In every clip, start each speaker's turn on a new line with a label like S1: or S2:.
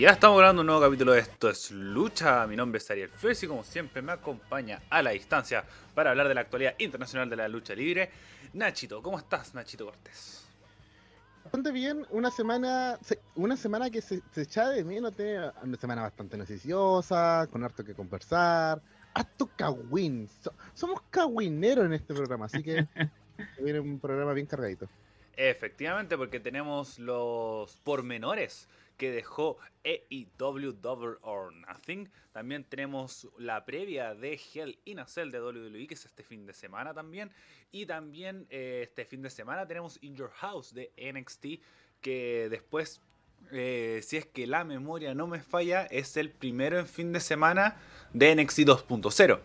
S1: Y ya estamos grabando un nuevo capítulo de Esto es Lucha. Mi nombre es Ariel Flores y como siempre me acompaña a la distancia para hablar de la actualidad internacional de la lucha libre. Nachito, ¿cómo estás, Nachito Cortés?
S2: Bastante bien, una semana, una semana que se, se echaba de menos, una semana bastante noticiosa, con harto que conversar, harto cagüín. somos cagüineros en este programa, así que viene un programa bien cargadito.
S1: Efectivamente, porque tenemos los pormenores que dejó EIW Double or Nothing. También tenemos la previa de Hell in a Cell de WWE, que es este fin de semana también. Y también eh, este fin de semana tenemos In Your House de NXT, que después, eh, si es que la memoria no me falla, es el primero en fin de semana de NXT 2.0.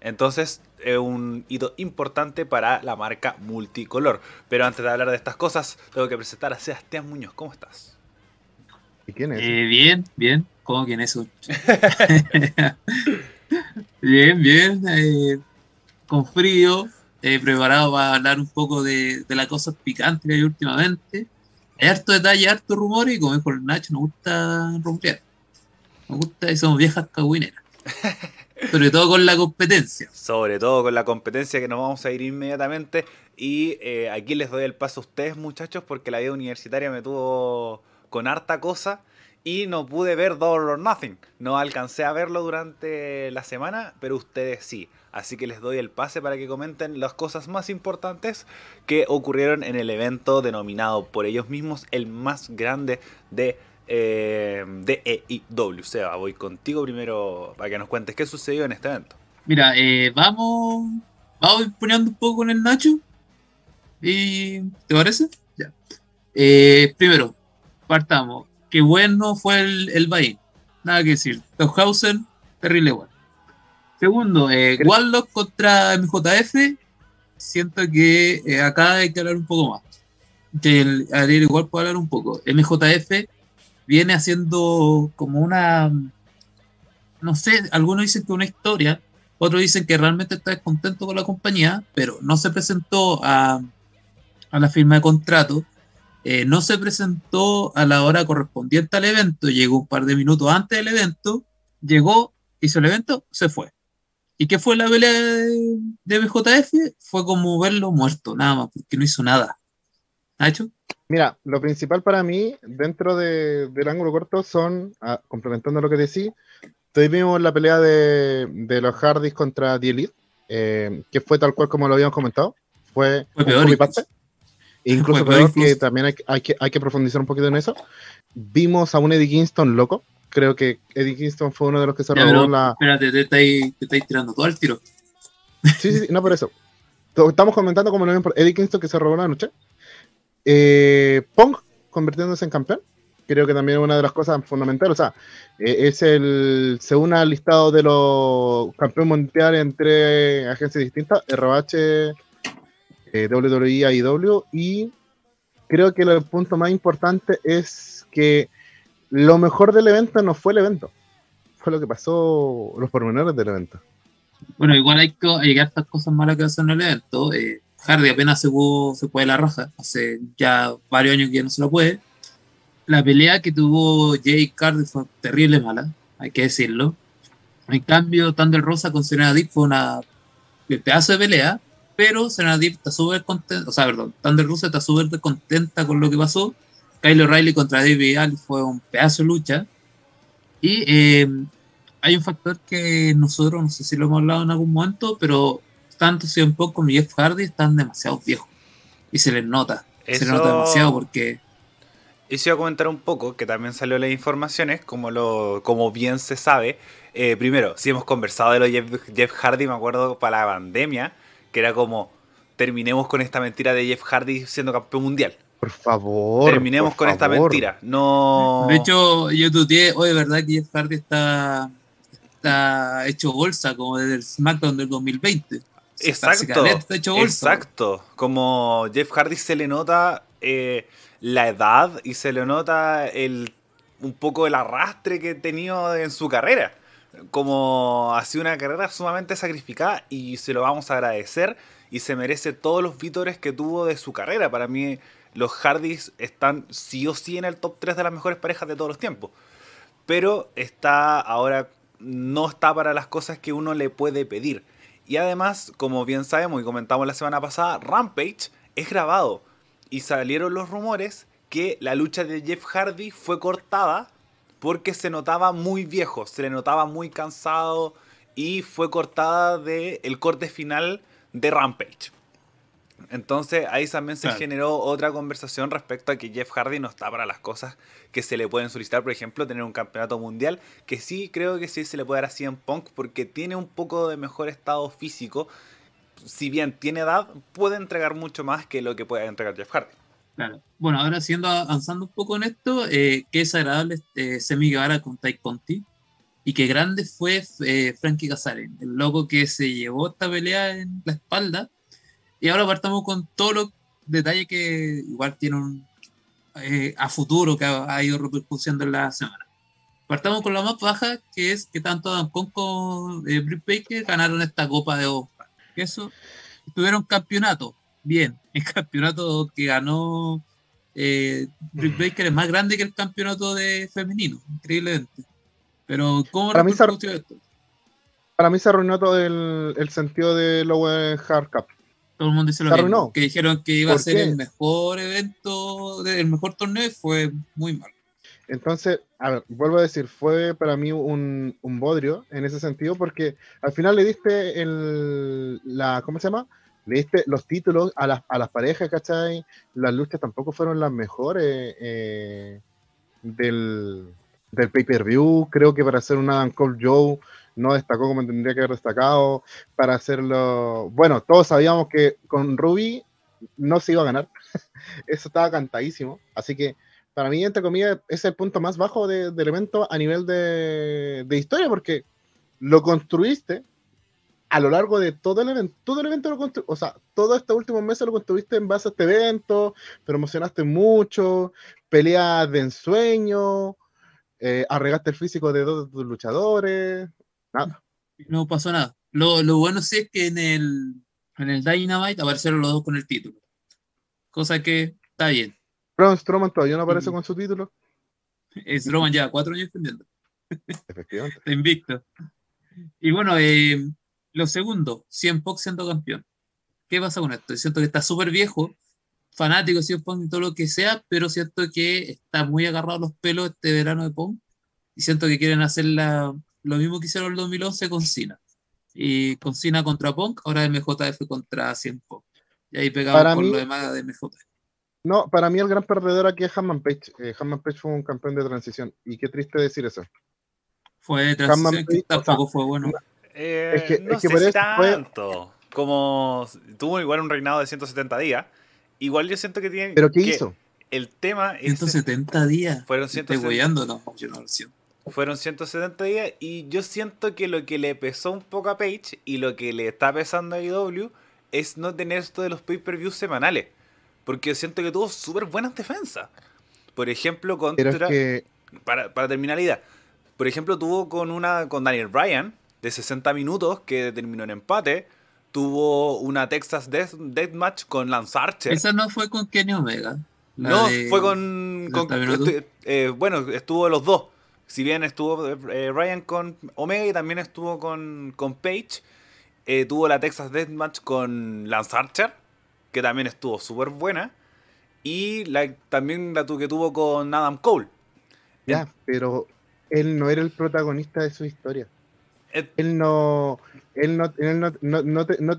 S1: Entonces, es un hito importante para la marca multicolor. Pero antes de hablar de estas cosas, tengo que presentar a Sebastián Muñoz. ¿Cómo estás?
S3: ¿Y quién es? Eh, bien, bien. ¿Cómo quién es? bien, bien. Eh, con frío. Eh, preparado para hablar un poco de, de las cosas picantes que hay últimamente. Hay harto detalle, harto rumor y como dijo el Nacho, nos gusta romper. Nos gusta y somos viejas cagüineras. Sobre todo con la competencia.
S1: Sobre todo con la competencia que nos vamos a ir inmediatamente. Y eh, aquí les doy el paso a ustedes, muchachos, porque la vida universitaria me tuvo con harta cosa y no pude ver Double or Nothing. No alcancé a verlo durante la semana, pero ustedes sí. Así que les doy el pase para que comenten las cosas más importantes que ocurrieron en el evento denominado por ellos mismos el más grande de eh, de EIW. Seba, voy contigo primero para que nos cuentes qué sucedió en este evento.
S3: Mira, eh, vamos, vamos poniendo un poco con el Nacho. Y, ¿Te parece? Ya. Eh, primero, partamos. Qué bueno fue el, el Nada que decir. Tauhausen, terrible igual. Segundo, eh, Warlock contra MJF. Siento que eh, acá hay que hablar un poco más. Que el Ariel igual puede hablar un poco. MJF viene haciendo como una, no sé, algunos dicen que una historia, otros dicen que realmente está descontento con la compañía, pero no se presentó a, a la firma de contrato, eh, no se presentó a la hora correspondiente al evento, llegó un par de minutos antes del evento, llegó, hizo el evento, se fue. ¿Y qué fue la pelea de, de BJF? Fue como verlo muerto, nada más, porque no hizo nada. ¿Ha hecho?
S2: Mira, lo principal para mí, dentro del ángulo corto, son, ah, complementando lo que decís, tuvimos la pelea de, de los Hardys contra The Elite, eh, que fue tal cual como lo habíamos comentado. Fue,
S3: fue peor.
S2: Incluso peor, que también hay, hay, que, hay que profundizar un poquito en eso. Vimos a un Eddie Kingston loco. Creo que Eddie Kingston fue uno de los que se robó la.
S3: Espérate, te estáis, te estáis tirando todo el tiro.
S2: Sí, sí, sí, no por eso. Estamos comentando como lo ven por Eddie Kingston que se robó la noche. Eh, Pong convirtiéndose en campeón, creo que también es una de las cosas fundamentales. O sea, eh, es el, según al listado de los campeones mundiales entre agencias distintas, ROH, eh, WWE, AEW, y creo que el punto más importante es que lo mejor del evento no fue el evento, fue lo que pasó, los pormenores del evento.
S3: Bueno, igual hay, que, hay estas cosas malas que hacen en el evento. Eh, Hardy apenas se, se puede la raja, hace ya varios años que ya no se lo puede. La pelea que tuvo Jay Cardi fue terrible mala, hay que decirlo. En cambio, Thunder Rosa con Serena Deep fue una pedazo de pelea, pero Serena Deep está súper contenta, o sea, perdón, Thunder Rosa está súper contenta con lo que pasó. Kyle O'Reilly contra David Ali fue un pedazo de lucha. Y eh, hay un factor que nosotros, no sé si lo hemos hablado en algún momento, pero tanto un poco como Jeff Hardy están demasiado viejos. Y se les nota. Se les nota demasiado porque.
S1: Y se iba a comentar un poco, que también salió las informaciones, como, lo, como bien se sabe. Eh, primero, si hemos conversado de lo Jeff, Jeff Hardy, me acuerdo para la pandemia, que era como, terminemos con esta mentira de Jeff Hardy siendo campeón mundial.
S2: Por favor.
S1: Terminemos con esta mentira. No.
S3: De hecho, yo tuteé, hoy, ¿verdad que Jeff Hardy está, está hecho bolsa como desde el SmackDown del 2020?
S1: Exacto. Exacto. Como Jeff Hardy se le nota eh, la edad y se le nota el, un poco el arrastre que ha tenido en su carrera. Como ha sido una carrera sumamente sacrificada y se lo vamos a agradecer y se merece todos los vítores que tuvo de su carrera. Para mí, los Hardys están sí o sí en el top 3 de las mejores parejas de todos los tiempos. pero está ahora no está para las cosas que uno le puede pedir. Y además, como bien sabemos y comentamos la semana pasada, Rampage es grabado y salieron los rumores que la lucha de Jeff Hardy fue cortada porque se notaba muy viejo, se le notaba muy cansado y fue cortada del el corte final de Rampage. Entonces ahí también se
S3: Claro.
S1: generó otra conversación respecto a que Jeff Hardy no está para las cosas que se le pueden solicitar, por ejemplo, tener un campeonato mundial, que sí creo que sí se le puede dar a CM Punk porque tiene un poco de mejor estado físico. Si bien tiene edad, puede entregar mucho más que lo que puede entregar Jeff Hardy.
S3: Claro. Bueno, ahora siguiendo avanzando un poco en esto, eh, qué desagradable eh, Semi Guevara con Tai Conti y qué grande fue eh, Frankie Kazarian, el loco que se llevó esta pelea en la espalda. Y ahora partamos con todos los detalles que igual tienen eh, a futuro que ha, ha ido repercutiendo en la semana. Partamos con la más baja, que es que tanto Adam Cole como eh, Britt Baker ganaron esta Copa de Oscar. Eso tuvieron campeonato. Bien, el campeonato que ganó eh, Britt Baker es más grande que el campeonato de femenino, increíblemente. Pero, ¿cómo
S2: Para mí se-
S3: esto?
S2: Para mí se arruinó todo el, el sentido del Owen Hard Cup.
S3: Todo el mundo dice lo
S2: Se
S3: mismo. Que dijeron que iba a
S2: ¿Por
S3: ser
S2: qué?
S3: el mejor evento, de- el mejor torneo y fue muy mal.
S2: Entonces, a ver, vuelvo a decir, fue para mí un, un bodrio en ese sentido, porque al final le diste el, la, ¿cómo se llama? Le diste los títulos a las, a las parejas, ¿cachai? Las luchas tampoco fueron las mejores eh, del, del pay-per-view. Creo que para hacer un Adam Cole Joe no destacó como tendría que haber destacado. Para hacerlo, bueno, todos sabíamos que con Ruby no se iba a ganar. Eso estaba cantadísimo. Así que para mí, entre comillas, es el punto más bajo de- del evento a nivel de, de historia, porque lo construiste a lo largo de todo el evento. Todo el evento lo o sea, todos estos últimos meses lo construiste en base a este evento, promocionaste mucho, peleas de ensueño, eh, arregaste el físico de dos de tus luchadores. Nada.
S3: No pasó nada. Lo, lo bueno sí es que en el, en el Dynamite aparecieron los dos con el título. Cosa que está bien.
S2: Braun Strowman todavía no aparece con su título.
S3: Es Roman ya cuatro años defendiendo.
S2: Efectivamente.
S3: Está invicto. Y bueno, eh, lo segundo, CM Punk siendo campeón. ¿Qué pasa con esto? Siento que está súper viejo, fanático de Punk y todo lo que sea, pero siento que está muy agarrado a los pelos este verano de Punk. Y siento que quieren hacer la- lo mismo que hicieron en el 2011 con Cena. Y con Cena contra Punk, ahora MJF contra CM Punk. Y ahí pegamos
S2: Para
S3: con
S2: mí-
S3: lo demás de MJF.
S2: No, para mí el gran perdedor aquí es Hanman Page. Eh, Hanman Page fue un campeón de transición. Y qué triste decir eso.
S3: Fue transición
S2: Hanman
S3: que
S2: Page, o sea,
S3: tampoco fue bueno.
S1: Eh,
S2: Es que-
S1: no
S2: es que
S1: sé
S2: por
S1: si
S2: eso fue-
S1: tanto. Como tuvo igual un reinado de 170 días. Igual yo siento que tiene.
S2: ¿Pero qué
S1: que
S2: hizo?
S1: El tema es.
S3: 170 días.
S1: Fueron
S3: Estoy
S1: 170
S3: hueando, no, yo no lo siento.
S1: Fueron 170 días y yo siento que lo que le pesó un poco a Page y lo que le está pesando a IW es no tener esto de los pay-per-views semanales. Porque yo siento que tuvo súper buenas defensas. Por ejemplo,
S2: Pero
S1: contra...
S2: es que
S1: para, para terminar la idea. Por ejemplo, tuvo con una con Daniel Bryan de 60 minutos que terminó en empate. Tuvo una Texas Death, Deathmatch con Lance Archer.
S3: Esa no fue con Kenny Omega. la
S1: No,
S3: de-
S1: fue con. con-
S3: 60 minutos.
S1: estu- eh, bueno, estuvo los dos. Si bien estuvo eh, Ryan con Omega y también estuvo con, con Page, eh, tuvo la Texas Deathmatch con Lance Archer, que también estuvo súper buena. Y la, también la tu- que tuvo con Adam Cole.
S2: ya, pero él no era el protagonista de su historia.
S1: Eh,
S2: Él no. Él no. Él no, no, no te- no-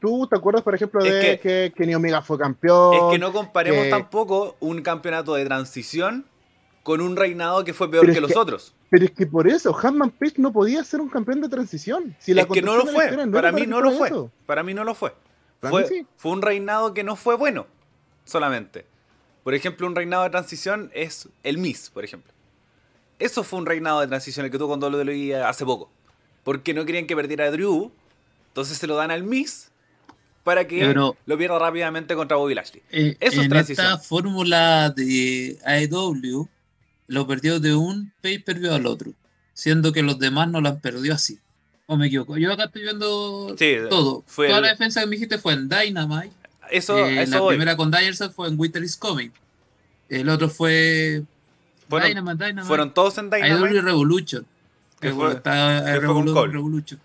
S2: ¿Tú te acuerdas, por ejemplo,
S1: Es
S2: de
S1: que-
S2: que, Kenny Omega fue campeón?
S1: Es que no comparemos
S2: que-
S1: tampoco un campeonato de transición con un reinado que fue peor que los
S2: que-
S1: otros.
S2: Pero es que por eso, Hanman Page no podía ser un campeón de transición. Si la
S1: es que no lo fue. para mí
S2: que
S1: no lo fue.
S2: eso.
S1: Para mí no lo fue. Fue,
S2: sí.
S1: fue un reinado que no fue bueno. Solamente. Por ejemplo, un reinado de transición es el Miss, por ejemplo. Eso fue un reinado de transición el que tuvo con WWE hace poco. Porque no querían que perdiera a Drew. Entonces se lo dan al Miss para que
S3: Pero-
S1: lo pierda rápidamente contra Bobby Lashley.
S3: Eh,
S1: Eso es
S3: en
S1: transición.
S3: esta fórmula de AEW, lo perdió de un pay-per-view al otro, siendo que los demás no lo han perdido así. ¿O me equivoco? Yo acá estoy viendo
S1: Sí,
S3: todo.
S1: fue
S3: Toda
S1: el-
S3: la defensa que me dijiste fue en Dynamite.
S1: Eso,
S3: eh,
S1: eso
S3: la
S1: voy.
S3: primera con Danielson fue en Winter is Coming. El otro fue
S1: Fueron,
S3: Dynamite, Dynamite.
S1: fueron todos en
S3: IW
S1: Dynamite.
S3: Revolution.
S1: Que
S3: Que
S1: fue-
S3: está
S1: que fue con
S3: Revolu-
S1: Cole.
S3: Revolution.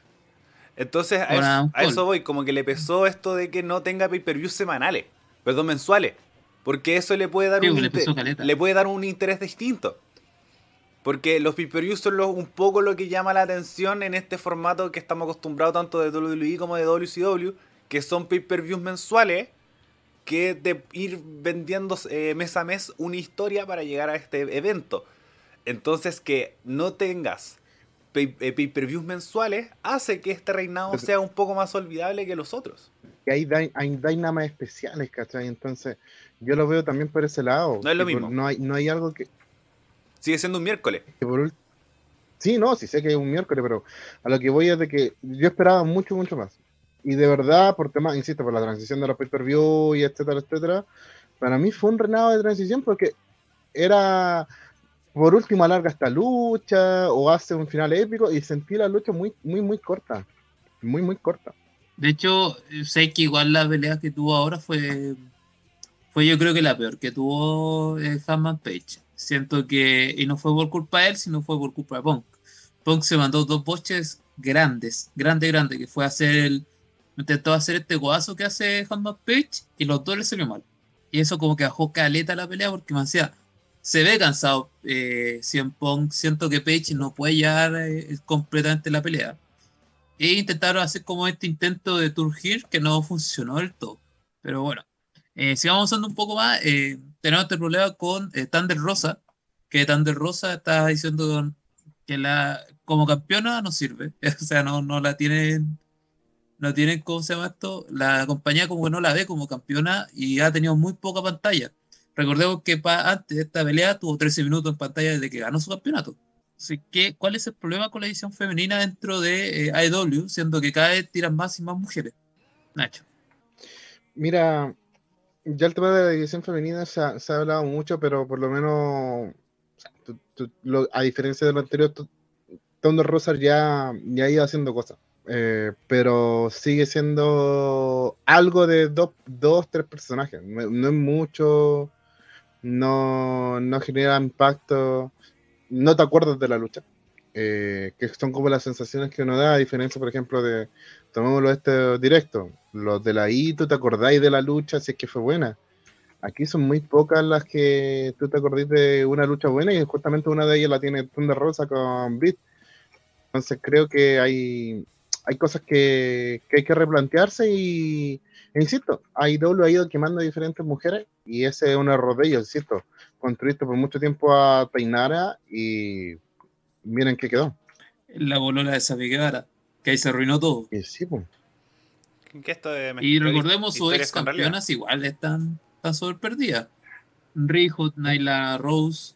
S1: Entonces, a eso, voy, como que le pesó esto de que no tenga pay-per-views semanales, perdón, mensuales. Porque eso le puede dar
S3: Sí,
S1: un
S3: le
S1: inter- le puede dar un interés distinto. Porque los pay-per-views son los- un poco lo que llama la atención en este formato que estamos acostumbrados tanto de WWE como de WCW, que son pay-per-views mensuales que de ir vendiendo eh, mes a mes una historia para llegar a este evento. Entonces que no tengas pay-per-views mensuales hace que este reinado sea un poco más olvidable que los otros.
S2: que hay, hay Dynamite especiales, ¿cachai? Entonces, yo lo veo también por ese lado.
S1: No es lo mismo.
S2: No hay, no hay algo que,
S1: Sigue siendo un miércoles.
S2: que por Sí, no, sí sé que es un miércoles, pero a lo que voy es de que yo esperaba mucho, mucho más. Y de verdad, por temas, insisto, por la transición de los pay-per-view y etcétera, etcétera, para mí fue un reinado de transición porque era, por último, alarga esta lucha o hace un final épico y sentí la lucha muy, muy, muy corta. Muy, muy corta.
S3: De hecho, sé que igual la pelea que tuvo ahora fue, fue yo creo que la peor que tuvo eh, Hammond Page. Siento que, y no fue por culpa de él, sino fue por culpa de Punk. Punk se mandó dos boches grandes, grande, grande, que fue hacer el, intentó hacer este codazo que hace Hammond Page y los dos le salió mal. Y eso como que bajó caleta la pelea porque me decía, se ve cansado eh, siento que Page no puede llevar eh, completamente la pelea e intentaron hacer como este intento de Turgir que no funcionó del todo. Pero bueno, eh, si vamos avanzando un poco más, eh, tenemos este problema con eh, Thunder Rosa, que Thunder Rosa está diciendo que la como campeona no sirve, o sea, no, no la tienen, no tienen, ¿cómo se llama esto? La compañía como que no la ve como campeona y ha tenido muy poca pantalla. Recordemos que antes de esta pelea tuvo 13 minutos en pantalla desde que ganó su campeonato. Así que, ¿cuál es el problema con la edición femenina dentro de eh, AEW, siendo que cada vez tiran más y más mujeres? Nacho.
S2: Mira, ya el tema de la división femenina se ha, hablado mucho, pero por lo menos, a diferencia de lo anterior, tú- Thunder Rosa ya, ya ha ido haciendo cosas. Eh, pero sigue siendo algo de dos, dos tres personajes. No es mucho, no, no genera impacto, no te acuerdas de la lucha. Eh, que son como las sensaciones que uno da, a diferencia, por ejemplo, de, tomémoslo este directo, los de la I, tú te acordáis de la lucha, si es que fue buena. Aquí son muy pocas las que tú te acordás de una lucha buena y justamente una de ellas la tiene Thunder Rosa con Britt. Entonces creo que hay, hay cosas que, que hay que replantearse y, insisto, AEW ha ido quemando a diferentes mujeres y ese es un error de ellos, insisto. Construiste por mucho tiempo a Tainara y miren qué quedó.
S3: La bolola de Sabi Guevara, que ahí se arruinó todo.
S2: Y sí, pues.
S1: Que esto de
S3: Y recordemos, sus ex campeonas igual están, están súper perdidas. Riho, Naila Rose,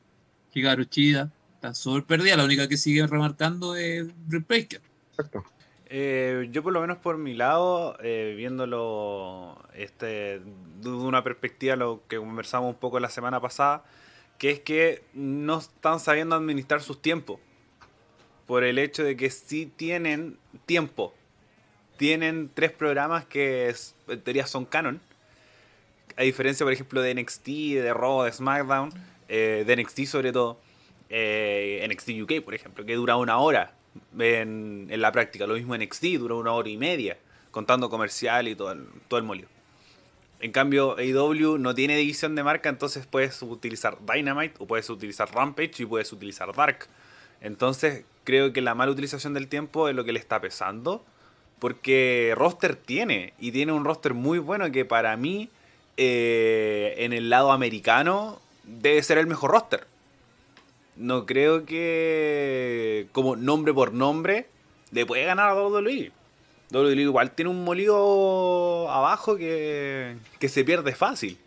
S3: Hikaru Chida, están súper perdidas. La única que sigue remarcando es Britt Baker.
S2: Exacto.
S1: Eh, yo por lo menos por mi lado, eh, viéndolo este, de una perspectiva, lo que conversamos un poco la semana pasada, que es que no están sabiendo administrar sus tiempos. Por el hecho de que sí tienen tiempo. Tienen tres programas que en teoría son canon. A diferencia, por ejemplo, de NXT, de Raw, de SmackDown, eh, de NXT sobre todo. eh, NXT UK, por ejemplo, que dura una hora en, en la práctica. Lo mismo NXT, dura una hora y media, contando comercial y todo el, todo el molio. En cambio, AEW no tiene división de marca, entonces puedes utilizar Dynamite o puedes utilizar Rampage y puedes utilizar Dark. Entonces, creo que la mala utilización del tiempo es lo que le está pesando. Porque roster tiene, y tiene un roster muy bueno que para mí, eh, en el lado americano, debe ser el mejor roster. No creo que, como nombre por nombre, le puede ganar a WWE. WWE igual tiene un molido abajo que, que se pierde fácil.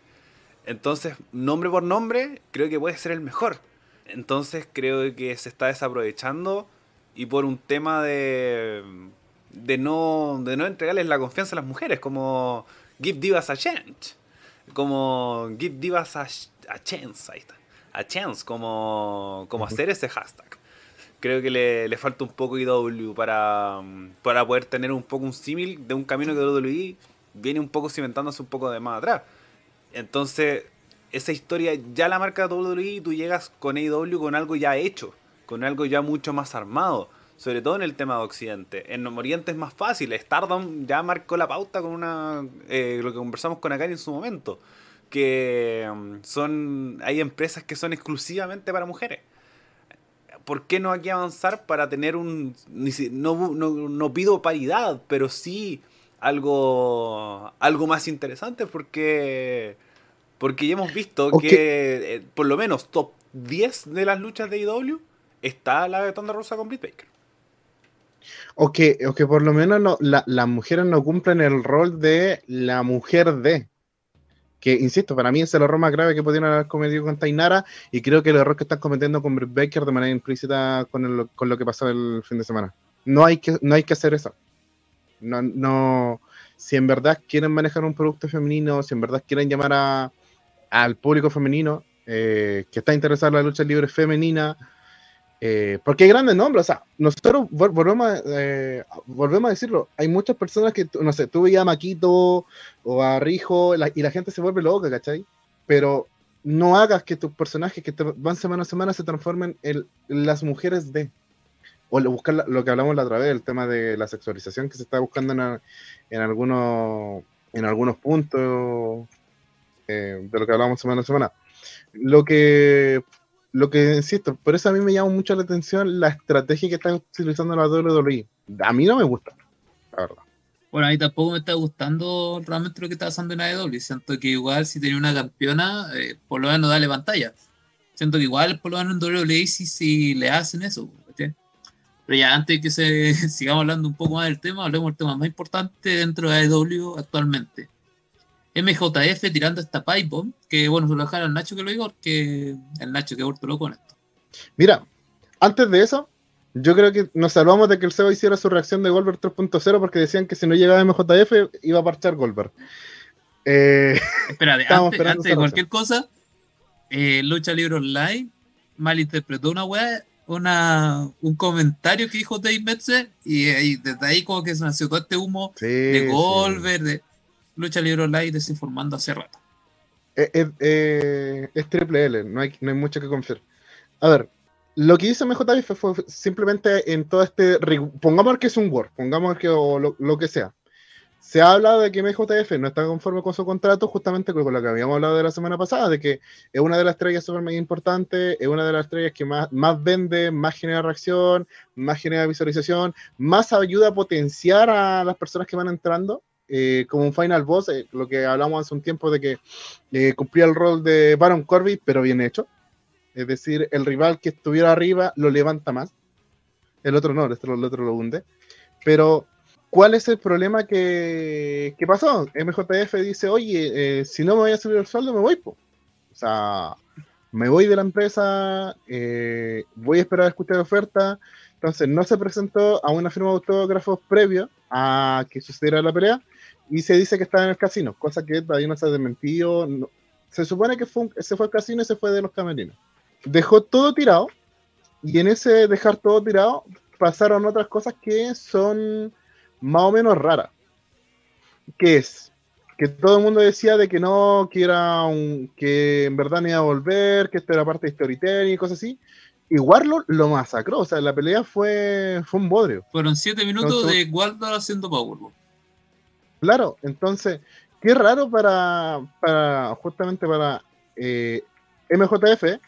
S1: Entonces, nombre por nombre, creo que puede ser el mejor. Entonces, creo que se está desaprovechando y por un tema de, de, no, de no entregarles la confianza a las mujeres, como Give Divas a Chance. Como Give Divas a, a Chance, ahí está. A Chance, como, como hacer ese hashtag. Creo que le, le falta un poco IW para, para poder tener un poco un símil de un camino que WWE viene un poco cimentándose un poco de más atrás. Entonces, esa historia ya la marca WWE y tú llegas con AEW con algo ya hecho, con algo ya mucho más armado. Sobre todo en el tema de Occidente. En Oriente es más fácil. Stardom ya marcó la pauta con una. Eh, lo que conversamos con Akari en su momento. Que mm, son. Hay empresas que son exclusivamente para mujeres. ¿Por qué no aquí avanzar para tener un. No, no, no pido paridad, pero sí algo. algo más interesante porque. Porque ya hemos visto que eh, por lo menos top 10 de las luchas de IW está la de Tonda Rosa con Britt Baker.
S2: O que, o que por lo menos no, la, las mujeres no cumplen el rol de la mujer de. Que, insisto, para mí es el error más grave que pudieron haber cometido con Tainara y creo que el error que están cometiendo con Britt Baker de manera implícita con, con lo que pasó el fin de semana. No hay que, no hay que hacer eso. No, no, si en verdad quieren manejar un producto femenino, si en verdad quieren llamar a, al público femenino eh, que está interesado en la lucha libre femenina, eh, porque hay grandes nombres, o sea, nosotros volvemos a, eh, volvemos a decirlo, hay muchas personas que, no sé, tú veías a Maquito o a Rijo y la gente se vuelve loca, ¿cachai? Pero no hagas que tus personajes que te van semana a semana se transformen en, las mujeres de. O buscar lo que hablamos la otra vez, el tema de la sexualización que se está buscando en, en algunos en algunos puntos eh, de lo que hablamos semana a semana. Lo que lo que insisto, por eso a mí me llama mucho la atención la estrategia que está utilizando la WWE. A mí no me gusta, la verdad.
S3: Bueno, a mí tampoco me está gustando realmente lo que está pasando en AEW. Siento que igual si tiene una campeona, eh, por lo menos dale pantalla. Siento que igual por lo menos en WWE sí, sí le hacen eso. Pero ya antes de que se sigamos hablando un poco más del tema, hablemos del tema más importante dentro de AEW actualmente. MJF tirando esta pipe bomb, que bueno, se lo dejaron al Nacho que lo digo, porque el Nacho que vuelto loco con esto.
S2: Mira, antes de eso, yo creo que nos salvamos de que el Seba hiciera su reacción de Goldberg 3.0 porque decían que si no llegaba MJF iba a parchar Goldberg.
S3: Eh, Espera, antes, de cualquier cosa, eh, Lucha Libre Online malinterpretó una weá, una, un comentario que dijo Dave Metzer y, desde ahí como que se nació todo este humo de Goldberg, de Lucha Libre Online desinformando hace rato.
S2: Eh, eh, eh, es triple L, no hay, no hay mucho que confiar. A ver, lo que hizo MJF fue simplemente en todo este. Pongamos que es un Word, pongamos que o lo, que sea. Se ha hablado de que MJF no está conforme con su contrato, justamente con lo que habíamos hablado de la semana pasada, de que es una de las estrellas súper importantes, es una de las estrellas que más, más vende, más genera reacción, más genera visualización, más ayuda a potenciar a las personas que van entrando. Eh, como un final boss, eh, lo que hablamos hace un tiempo de que eh, cumplía el rol de Baron Corbin, pero bien hecho. Es decir, el rival que estuviera arriba lo levanta más. El otro no, el otro, lo hunde. Pero, ¿cuál es el problema que, pasó? MJF dice, oye, si no me voy a subir el sueldo, me voy. O sea, me voy de la empresa, voy a esperar a escuchar oferta. Entonces, no se presentó a una firma de autógrafos previo a que sucediera la pelea y se dice que estaba en el casino, cosa que todavía no se ha desmentido. Se supone que fue se fue al casino y se fue de los camerinos. Dejó todo tirado y en ese dejar todo tirado pasaron otras cosas que son más o menos raras. Que es que todo el mundo decía de que no, que era un, que en verdad no iba a volver, que esto era parte de storytelling y cosas así. Igual lo, lo, masacró, o sea, la pelea fue, fue un bodrio.
S3: Fueron siete minutos de Waldor haciendo Powerbomb.
S2: Claro, entonces, qué raro para, para justamente para eh, MJF,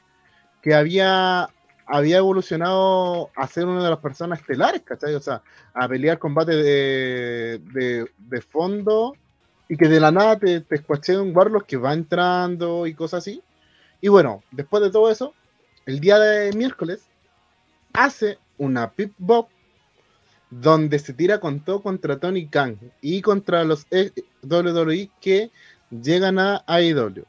S2: que había, había evolucionado a ser una de las personas estelares, ¿cachai? O sea, a pelear combate de, fondo y que de la nada te, te un Warlock que va entrando y cosas así. Y bueno, después de todo eso, el día de miércoles hace una pip bop donde se tira con todo contra Tony Khan y contra los WWE que llegan a AEW.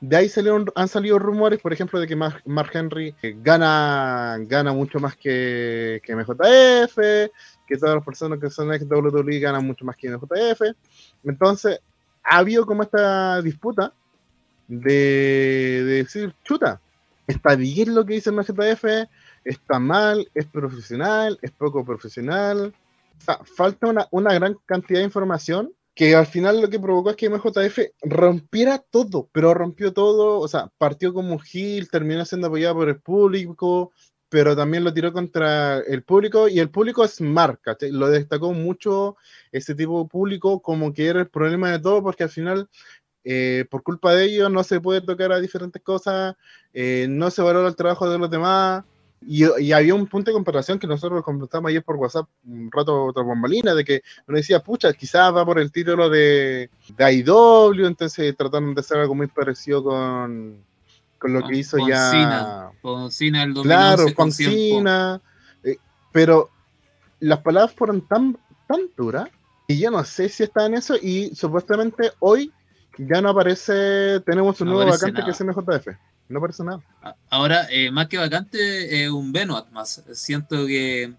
S2: De ahí salieron, han salido rumores, por ejemplo, de que Mark, Henry eh, gana, mucho más que, que MJF, que todas las personas que son ex WWE ganan mucho más que MJF. Entonces, ha habido como esta disputa de, de decir, chuta, está bien lo que dice MJF, está mal, es profesional, es poco profesional. falta una, gran cantidad de información que al final lo que provocó es que MJF rompiera todo, pero rompió todo, o sea, partió como Gil, terminó siendo apoyado por el público, pero también lo tiró contra el público y el público es marca, lo destacó mucho ese tipo de público como que era el problema de todo porque al final eh, por culpa de ellos no se puede tocar a diferentes cosas, eh, no se valora el trabajo de los demás, y, había un punto de comparación que nosotros comentamos ayer por WhatsApp, un rato otra bombalina, de que uno decía, pucha, quizás va por el título de, de IW, entonces trataron de hacer algo muy parecido con, con lo que hizo ya.
S3: con Cena el
S2: Claro, con Cena. Eh, pero las palabras fueron tan, tan duras y yo no sé si está en eso y supuestamente hoy ya no aparece, tenemos un nuevo vacante que es MJF. No parece nada.
S3: Ahora, eh, más que vacante, es un Benoit más. Siento que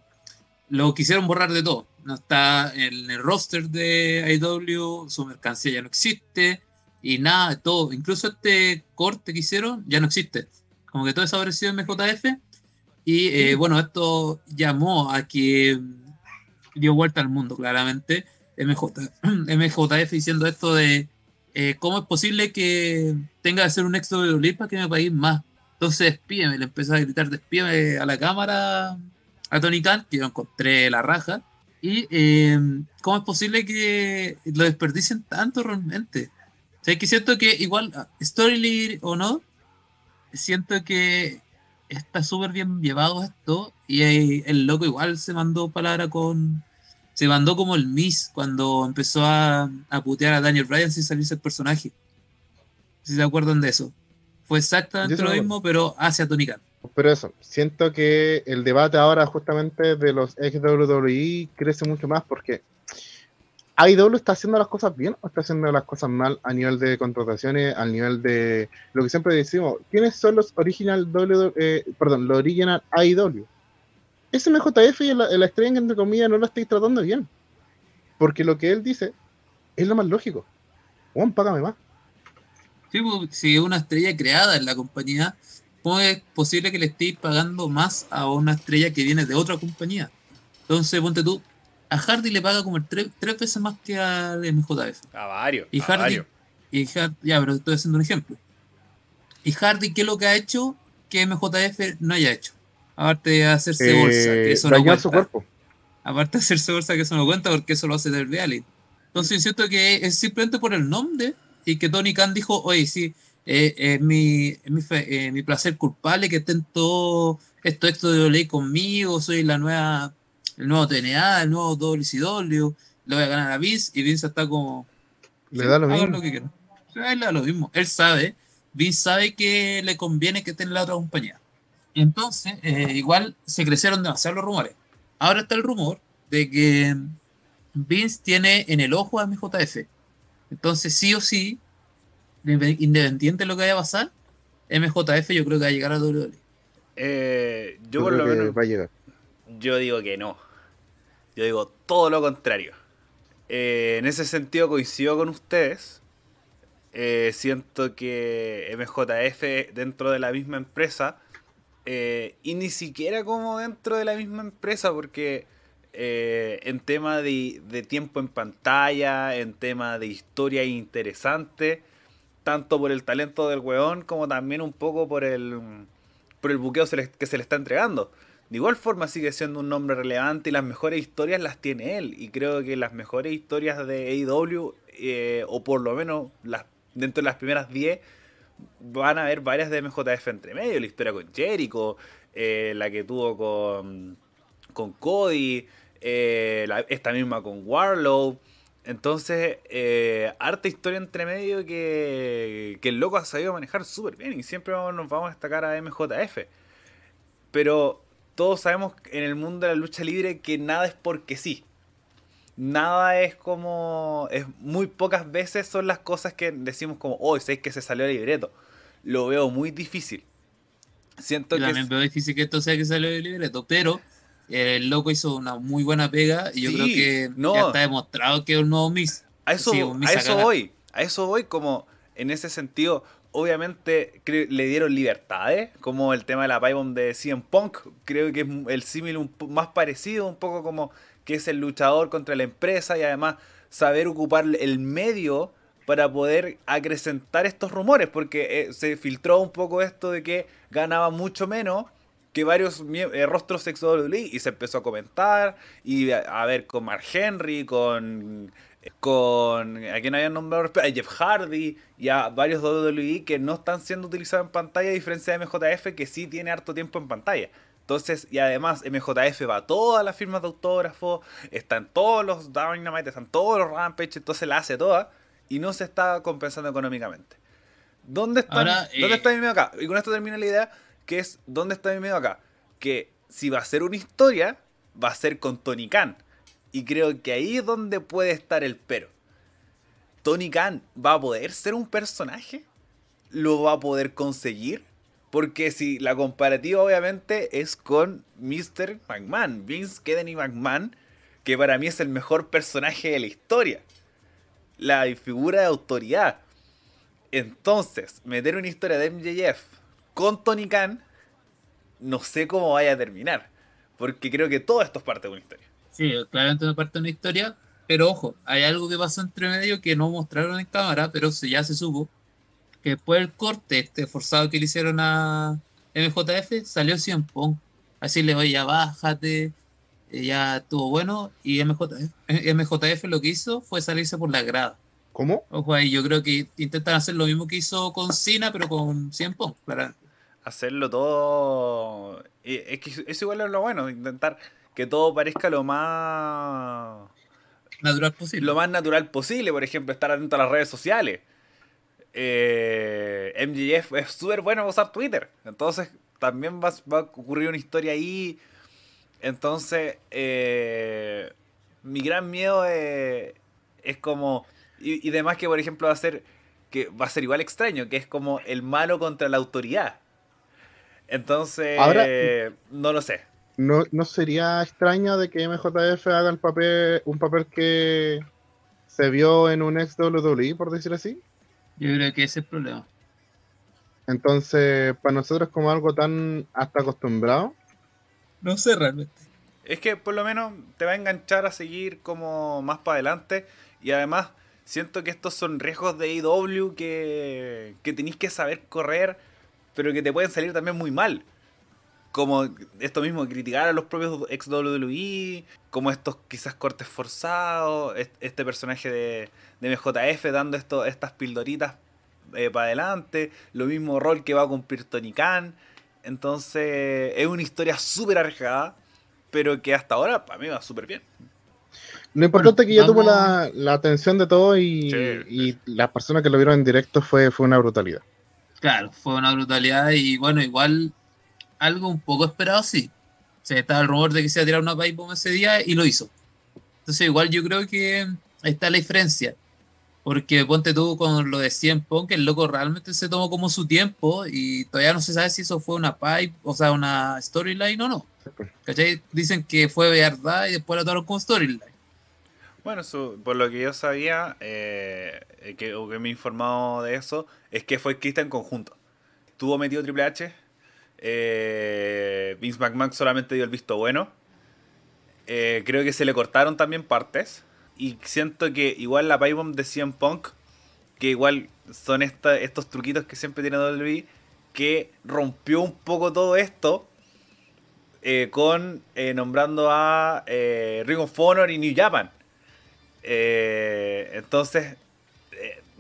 S3: lo quisieron borrar de todo. No está en el roster de IW, su mercancía ya no existe, y nada, todo. Incluso este corte que hicieron ya no existe. Como que todo desapareció en MJF. Y eh, bueno, esto llamó a que dio vuelta al mundo, claramente. MJ, MJF diciendo esto de eh, ¿cómo es posible que tenga que hacer un éxodo de Olimpa que me pague más? Entonces despídeme, le empezó a gritar despídeme a la cámara a Tony Khan, que yo encontré la raja. Y eh, ¿cómo es posible que lo desperdicien tanto realmente? O sea, que siento que igual, Story o no, siento que está súper bien llevado esto y el loco igual se mandó palabra con, se mandó como el Miss cuando empezó a, putear a Daniel Bryan sin salirse el personaje. Si se acuerdan de eso. Fue exactamente lo mismo, pero hacia Tony Khan.
S2: Pero eso, siento que el debate ahora justamente de los ex WWE crece mucho más porque AEW está haciendo las cosas bien o está haciendo las cosas mal a nivel de contrataciones, al nivel de lo que siempre decimos, ¿quiénes son los original W, eh, perdón, los original AEW? Ese MJF y la, la estrella entre comillas no lo estáis tratando bien. Porque lo que él dice es lo más lógico. Juan, págame más.
S3: Sí, pues, si es una estrella creada en la compañía, ¿cómo es posible que le estéis pagando más a una estrella que viene de otra compañía? Entonces, ponte tú, a Hardy le paga como tres, veces más que a MJF.
S1: A varios.
S3: Y
S1: Hardy,
S3: Y ya, pero estoy haciendo un ejemplo. Y Hardy, ¿qué es lo que ha hecho que MJF no haya hecho? Aparte de hacerse eh, bolsa, que eso no cuenta. Su cuerpo. Aparte de hacerse bolsa, que eso no cuenta porque eso lo hace del reality. Entonces siento que es simplemente por el nombre y que Tony Khan dijo, oye, sí, eh, es mi, mi, eh, mi, placer culpable que estén todo esto, esto de ley conmigo, soy la nueva, el nuevo TNA, el nuevo WCW, le voy a ganar a Vince y Vince está como...
S2: Le da lo mismo.
S3: Lo que él le da lo mismo. Él sabe, Vince sabe que le conviene que esté en la otra compañía. Entonces, eh, igual se crecieron demasiado los rumores. Ahora está el rumor de que Vince tiene en el ojo a MJF. Entonces, sí o sí, independiente de lo que vaya a pasar, MJF yo creo que va a llegar a WWE.
S1: Eh, yo, por lo menos. Va a llegar. Yo digo que no. Yo digo todo lo contrario. Eh, en ese sentido coincido con ustedes. siento que MJF dentro de la misma empresa eh, y ni siquiera como dentro de la misma empresa, porque eh, en tema de, tiempo en pantalla, en tema de historia interesante, tanto por el talento del weón como también un poco por el, por el buqueo que se le está entregando. De igual forma sigue siendo un nombre relevante y las mejores historias las tiene él. Y creo que las mejores historias de AEW, eh, o por lo menos dentro de las primeras 10, van a haber varias de MJF entre medio, la historia con Jericho, eh, la que tuvo con, con Cody, eh, esta misma con Warlow. Entonces, eh, harta historia entre medio que, que el loco ha sabido manejar súper bien y siempre nos vamos a destacar a MJF. Pero todos sabemos en el mundo de la lucha libre que nada es porque sí nada es como. Es muy pocas veces son las cosas que decimos como, oh, sé que se salió el libreto. Lo veo muy difícil. Siento
S3: yo También veo difícil que esto sea que salió el libreto, pero el loco hizo una muy buena pega y yo creo que ya está demostrado que es un nuevo Miss.
S1: A eso, a eso voy. A eso voy, como en ese sentido. Obviamente le dieron libertades, como el tema de la Pybomb de CM Punk. Creo que es el símil más parecido, un poco como que es el luchador contra la empresa y además saber ocupar el medio para poder acrecentar estos rumores, porque eh, se filtró un poco esto de que ganaba mucho menos que varios eh, rostros ex WWE y se empezó a comentar y a, a ver con Mark Henry, con con a quien habían nombrado a Jeff Hardy y a varios WWE que no están siendo utilizados en pantalla a diferencia de MJF que sí tiene harto tiempo en pantalla. Entonces, y además MJF va a todas las firmas de autógrafo, están todos los Dynamite, están todos los Rampage, entonces la hace toda y no se está compensando económicamente. ¿Dónde está,
S3: Ahora,
S1: ¿dónde
S3: eh,
S1: está mi miedo acá? Y con esto termina la idea, que es, ¿dónde está mi miedo acá? Que si va a ser una historia, va a ser con Tony Khan. Y creo que ahí es donde puede estar el pero. ¿Tony Khan va a poder ser un personaje? ¿Lo va a poder conseguir? Porque si la comparativa obviamente es con Mr. McMahon, Vince Kennedy McMahon, que para mí es el mejor personaje de la historia. La figura de autoridad. Entonces, meter una historia de MJF con Tony Khan, no sé cómo vaya a terminar. Porque creo que todo esto es parte de una historia.
S3: Sí, claramente una parte de una historia, pero ojo, hay algo que pasó entre medio que no mostraron en cámara, pero ya se supo, que después del corte este forzado que le hicieron a MJF, salió Cien Pong, así le oye, ya bájate, eh, ya estuvo bueno, y MJF, eh, MJF lo que hizo fue salirse por la grada.
S2: ¿Cómo?
S3: Ojo ahí, yo creo que intentan hacer lo mismo que hizo con Cena, pero con Cien Pong, claramente.
S1: Hacerlo todo. y Es que eso igual es lo bueno, intentar que todo parezca lo más.
S3: Natural posible.
S1: lo más natural posible. Por ejemplo, estar atento a las redes sociales. Eh, MJF es súper bueno en usar Twitter. Entonces, también va, va a ocurrir una historia ahí. Entonces, eh, mi gran miedo es, es como. Y, y demás que, por ejemplo, va a ser. Que va a ser igual extraño, que es como el malo contra la autoridad. Entonces,
S2: Ahora-
S1: no lo sé.
S2: ¿No, ¿No sería extraño de que MJF haga el papel, un papel que se vio en un ex WWE, por decir así?
S3: Yo creo que ese es el problema.
S2: Entonces, para nosotros como algo tan hasta acostumbrado,
S3: No sé realmente.
S1: Es que por lo menos te va a enganchar a seguir como más para adelante. Y además, siento que estos son riesgos de IW que, que tenéis que saber correr, pero que te pueden salir también muy mal. Como esto mismo, criticar a los propios ex WWE, como estos quizás cortes forzados, est- este personaje de, de MJF dando esto, estas pildoritas para adelante, lo mismo rol que va a cumplir Tony Khan. Entonces, es una historia súper arriesgada, pero que hasta ahora para mí va súper bien.
S2: lo importante es que ya tuvo la, la atención de todos y,
S1: Sí.
S2: y las personas que lo vieron en directo fue, fue una brutalidad.
S3: Claro, fue una brutalidad y bueno, igual algo un poco esperado, sí. O estaba el rumor de que se iba a tirar una pipe ese día y lo hizo. Entonces, igual yo creo que está la diferencia. Porque ponte tú con lo de 100 Pong, que el loco realmente se tomó como su tiempo y todavía no se sabe si eso fue una pipe, o sea, una storyline o no. ¿Cachai? Dicen que fue verdad y después la tomaron como storyline.
S1: Bueno, por lo que yo sabía, eh, que, o que me he informado de eso, es que fue escrita en conjunto. Tuvo metido Triple H, eh, Vince McMahon solamente dio el visto bueno. Eh, creo que se le cortaron también partes. Y siento que igual la Pipe Bomb de CM Punk, que igual son estos truquitos que siempre tiene WWE, que rompió un poco todo esto eh, con eh, nombrando a eh, Ring of Honor y New Japan. Entonces,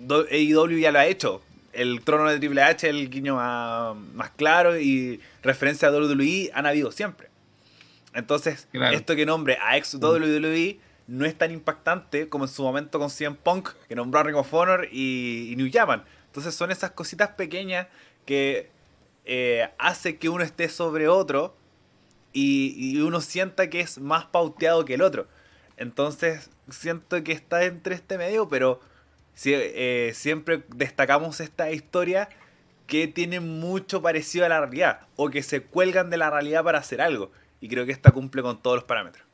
S1: AEW ya lo ha hecho. El trono de Triple H, el guiño más, más claro y referencia a WWE han habido siempre. Entonces,
S3: Claro.
S1: esto que nombre a ex WWE no es tan impactante como en su momento con CM Punk, que nombró a Ring of Honor y, y New Japan. Entonces, son esas cositas pequeñas que eh, hace que uno esté sobre otro y, y uno sienta que es más pauteado que el otro. Entonces siento que está entre este medio, pero si- eh, siempre destacamos esta historia que tiene mucho parecido a la realidad o que se cuelgan de la realidad para hacer algo. Y creo que esta cumple con todos los parámetros.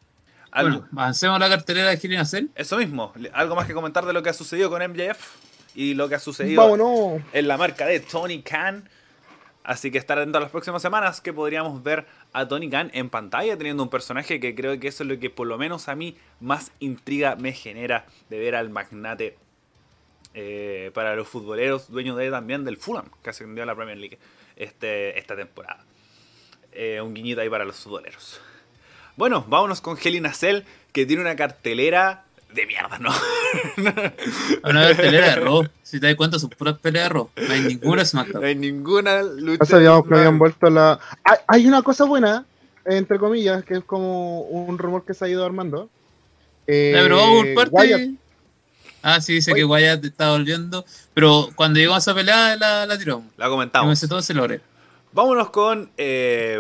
S1: Algo,
S3: Bueno, avancemos a la cartelera de Quieren hacer.
S1: Eso mismo, algo más que comentar de lo que ha sucedido con MJF y lo que ha sucedido
S2: ¡Vámonos!
S1: en la marca de Tony Khan. Así que estar atento a las próximas semanas que podríamos ver a Tony Khan en pantalla teniendo un personaje que creo que eso es lo que por lo menos a mí más intriga me genera de ver al magnate eh, para los futboleros, dueño de también del Fulham, que ascendió a la Premier League este, esta temporada. Eh, un guiñito ahí para los futboleros. Bueno, vámonos con Helena Cell, que tiene una cartelera de mierda, ¿no?
S3: Una cartelera de Raw. Si te das cuenta, son puras peleas de Raw. No hay ninguna
S1: No
S3: SmackDown.
S1: hay ninguna lucha.
S2: No sabíamos que habían vuelto la. Hay, hay una cosa buena, entre comillas, que es como un rumor que se ha ido armando. Eh,
S3: pero vamos por parte.
S2: Wyatt-
S3: Ah, sí, dice
S2: Oye.
S3: que Wyatt está volviendo. Pero cuando llegó a esa pelea, la, la tiramos.
S1: La comentamos.
S3: todo ese lore.
S1: Vámonos con eh,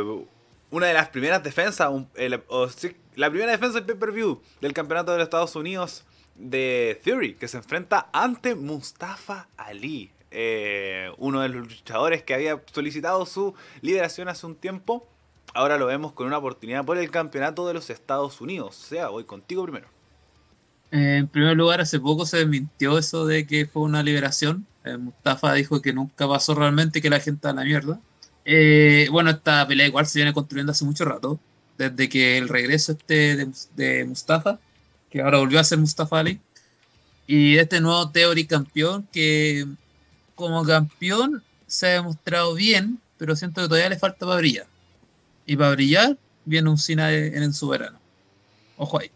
S1: una de las primeras defensas, un- el- o sí, la primera defensa del pay-per-view del campeonato de los Estados Unidos de Theory, que se enfrenta ante Mustafa Ali, eh, uno de los luchadores que había solicitado su liberación hace un tiempo. Ahora lo vemos con una oportunidad por el campeonato de los Estados Unidos. O sea, voy contigo primero.
S3: En primer lugar, hace poco se desmintió eso de que fue una liberación. Eh, Mustafa dijo que nunca pasó realmente, que la gente a la mierda. Eh, bueno, esta pelea igual se viene construyendo hace mucho rato, desde que el regreso este de, Mus- de Mustafa, que ahora volvió a ser Mustafa Ali, y este nuevo Theory campeón, que como campeón se ha demostrado bien, pero siento que todavía le falta para brillar. Y para brillar viene un Cena en el soberano. Ojo ahí.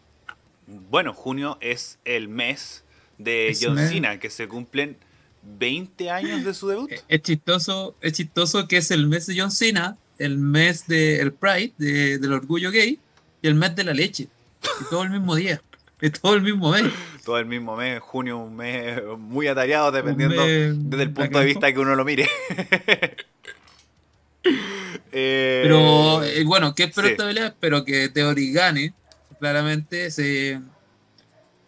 S1: Bueno, junio es el mes de
S3: Es
S1: John
S3: mes.
S1: Cena, que se cumplen 20 años de su debut.
S3: Eh, Es chistoso, es chistoso que es el mes de John Cena, el mes del Pride, de- del orgullo gay, y el mes de la leche. Y todo el mismo día. Y todo el mismo mes.
S1: todo el mismo mes, junio, un mes muy atareado dependiendo
S3: mes
S1: desde el punto de vista que uno lo mire. Eh,
S3: Pero eh, bueno, ¿qué espero
S1: sí.
S3: esta pelea? Espero que Theory gane. Claramente se.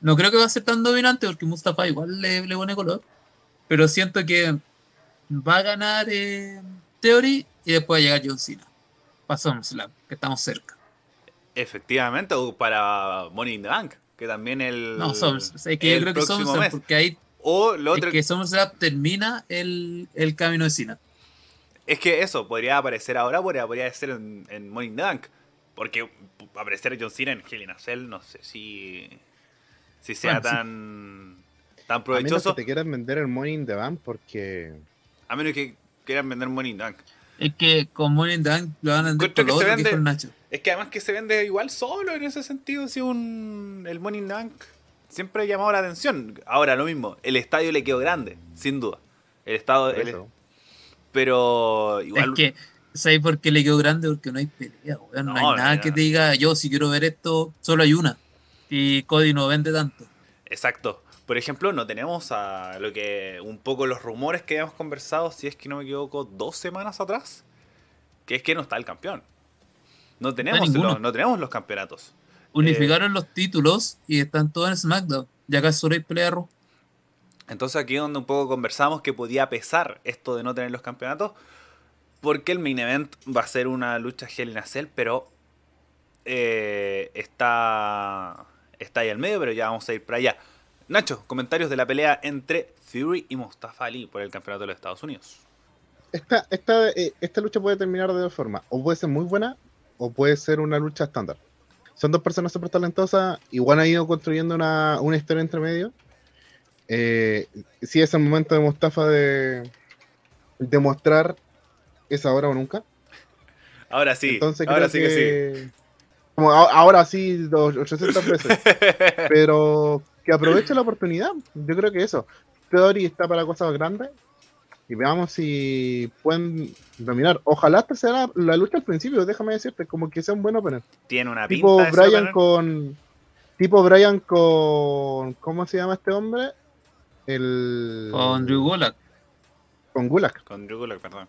S3: No creo que va a ser tan dominante porque Mustafa igual le, le pone color. Pero siento que va a ganar eh, Theory y después va a llegar John Cena. Para SummerSlam, que estamos cerca.
S1: Efectivamente, o para Money in the Bank, que también el.
S3: No, SummerSlam. Es que yo creo que SummerSlam, porque ahí
S1: O lo otro.
S3: es que SummerSlam termina el, el camino de Cena.
S1: Es que eso, podría aparecer ahora, podría, ser en, en the Bank. Porque aparecer John Cena en Hell in a Cell, no sé si. Si sea
S3: Bueno, sí.
S1: tan. Tan
S2: A menos
S1: provechoso.
S2: que te quieran vender el Money in the Bank porque.
S1: A menos que quieran vender Money in the Bank.
S3: Es que con Money in the Bank lo van a vender por
S1: que
S3: lo
S1: se
S3: que Nacho.
S1: Es que además que se vende igual solo en ese sentido, si un el Money in the Bank siempre ha llamado la atención. Ahora lo mismo, el estadio le quedó grande, sin duda. El estado, el- pero igual
S3: Es que, ¿sabes por qué le quedó grande? Porque no hay pelea, weón. No,
S1: No,
S3: hay
S1: no
S3: nada que te diga, yo si quiero ver esto, solo hay una. Y Cody no vende tanto.
S1: exacto. Por ejemplo, no tenemos a lo que un poco los rumores que habíamos conversado, si es que no me equivoco, dos semanas atrás, que es que no está el campeón. No tenemos,
S3: ninguno.
S1: los, no tenemos los campeonatos.
S3: Unificaron los títulos y están todos en SmackDown. Ya acá solo hay pelea.
S1: Entonces aquí es donde un poco conversamos que podía pesar esto de no tener los campeonatos. Porque el main event va a ser una lucha Hell in a Cell, pero eh, está, está ahí al medio, pero ya vamos a ir para allá. Nacho, comentarios de la pelea entre Fury y Mustafa Ali por el campeonato de los Estados Unidos.
S2: Esta, esta, eh, esta lucha puede terminar de dos formas. O puede ser muy buena, o puede ser una lucha estándar. Son dos personas súper talentosas. Igual han ido construyendo una, una historia entre medio. Eh, sí es el momento de Mustafa de demostrar es ahora o nunca.
S1: Ahora sí,
S2: Entonces
S1: ahora
S2: creo
S1: sí que
S2: Como a- ahora sí, dos- 800 veces.
S1: sí.
S2: pero que aproveche la oportunidad. Yo creo que eso. Theory está para cosas grandes. Y veamos si pueden dominar. Ojalá esta sea la, la lucha al principio, déjame decirte, como que sea un buen opener.
S1: Tiene una
S2: Tipo
S1: pinta de
S2: Brian con. Tipo Brian con. ¿Cómo se llama este hombre? El.
S3: Con Drew Gulak.
S2: Con Gulak.
S1: Con Drew Gulak, perdón.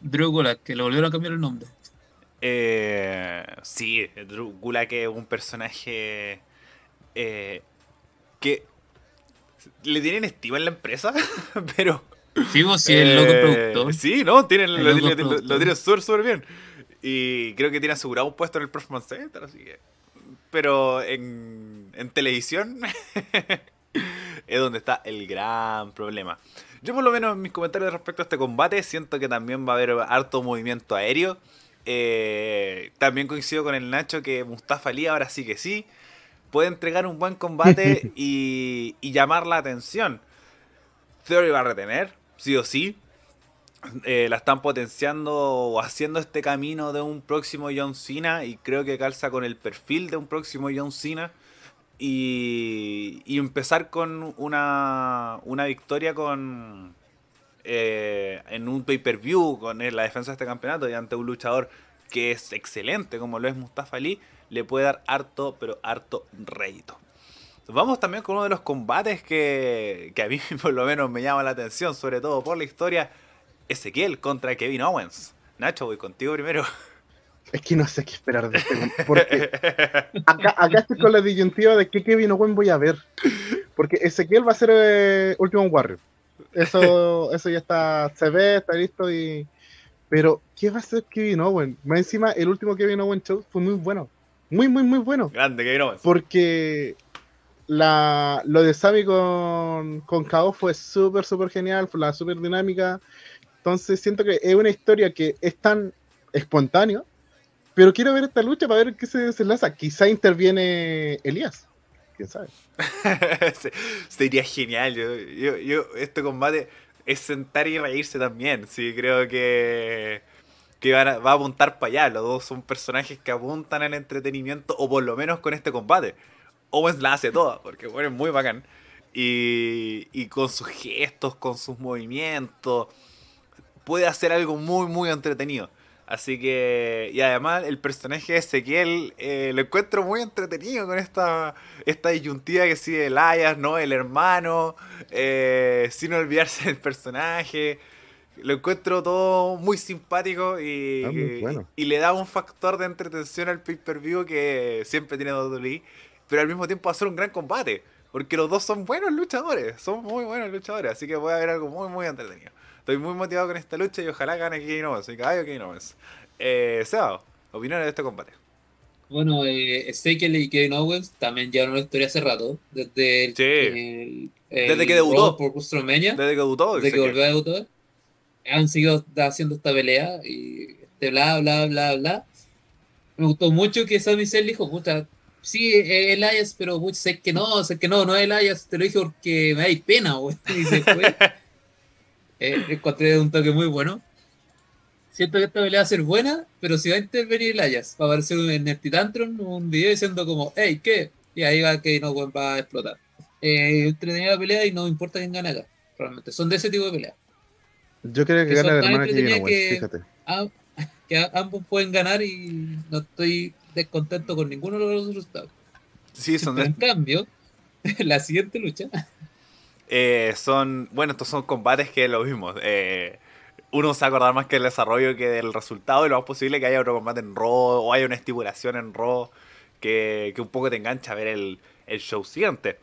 S3: Drew Gulak, que le volvieron a cambiar el nombre.
S1: Eh, sí, Drew Gulak es un personaje eh, que le tienen estima en la empresa, pero...
S3: Sí, vos, sí, el loco
S1: eh,
S3: productor.
S1: Sí, no, tienen,
S3: El
S1: lo,
S3: loco
S1: lo- lo- tienen súper, súper bien. Y creo que tiene asegurado un puesto en el Performance Center, así que... Pero en, en televisión es donde está el gran problema. Yo por lo menos en mis comentarios respecto a este combate siento que también va a haber harto movimiento aéreo. Eh, también coincido con el Nacho que Mustafa Ali ahora sí que sí puede entregar un buen combate y, y llamar la atención. Theory va a retener, sí o sí. Eh, la están potenciando o haciendo este camino de un próximo John Cena y creo que calza con el perfil de un próximo John Cena y, y empezar con una, una victoria con eh, en un pay-per-view con la defensa de este campeonato y ante un luchador que es excelente como lo es Mustafa Ali le puede dar harto pero harto rédito Vamos también con uno de los combates que, que a mí por lo menos me llama la atención, sobre todo por la historia Ezequiel contra Kevin Owens. Nacho, voy contigo primero.
S2: Es que no sé qué esperar de este porque acá, acá estoy con la disyuntiva de qué Kevin Owens voy a ver. Porque Ezequiel va a ser eh, Ultimate Warrior. Eso, eso ya está, se ve, está listo y. Pero, ¿qué va a hacer Kevin Owens? Más encima, el último Kevin Owens show fue muy bueno. Muy, muy, muy bueno.
S1: Grande Kevin Owens.
S2: Porque la, lo de Sammy con, con Chaos fue súper, súper genial, fue la súper dinámica. Entonces siento que es una historia que es tan espontánea, pero quiero ver esta lucha para ver qué se desenlaza. Quizá interviene Elías, quién sabe.
S1: Sería genial. Yo, yo, este combate es sentar y reírse también. Sí, creo que, que va a apuntar para allá. Los dos son personajes que apuntan al entretenimiento, o por lo menos con este combate. Owens la hace toda, porque bueno, es muy bacán. Y, y con sus gestos, con sus movimientos puede hacer algo muy, muy entretenido. Así que, y además el personaje de Ezequiel eh, lo encuentro muy entretenido con esta, esta disyuntiva que sigue Elias, ¿no? El hermano, eh, sin olvidarse del personaje. Lo encuentro todo muy simpático y,
S2: Ah, muy bueno.
S1: y, y le da un factor de entretención al pay-per-view que siempre tiene WWE, pero al mismo tiempo hacer un gran combate. Porque los dos son buenos luchadores, son muy buenos luchadores, así que puede haber algo muy, muy entretenido. Estoy muy motivado con esta lucha y ojalá gane Kevin Owens. Y caballo Kevin Owens. Eh, Seba, opiniones de este combate.
S3: Bueno, eh, Ezekiel y Kevin Owens también llevan una historia hace rato. Desde, el,
S1: Sí.
S3: el- el
S1: Desde que debutó.
S3: Por WrestleMania,
S1: Desde que debutó,
S3: desde que volvió a debutar. Han seguido haciendo esta pelea y este bla, bla, bla, bla. Me gustó mucho que Sami Zayn dijo, puta, sí, es Elias, pero muchos sé que no, sé que no, no es Elias, te lo dije porque me da pena, güey. Y se fue. Eh, encontré un toque muy bueno. Siento que esta pelea va a ser buena, pero si va a intervenir Elias, va a aparecer en el Titantron un video diciendo como, hey, ¿qué? Y ahí va que no va a explotar. Eh, entretenida la pelea y no importa quién gana acá. Realmente, son de ese tipo de pelea.
S2: Yo creo que
S3: Que
S2: gana el de Kevin
S3: entretenidas
S2: Owens,
S3: que-
S2: fíjate.
S3: Ah, que a- ambos pueden ganar y no estoy descontento con ninguno de los resultados.
S1: Sí, son,
S3: Pero en
S1: de-
S3: cambio, la siguiente lucha,
S1: eh, son. Bueno, estos son combates que lo vimos. Eh, uno se acordar más que del desarrollo que del resultado. Y lo más posible que haya otro combate en Raw o haya una estipulación en Raw que, que un poco te engancha a ver el, el show siguiente.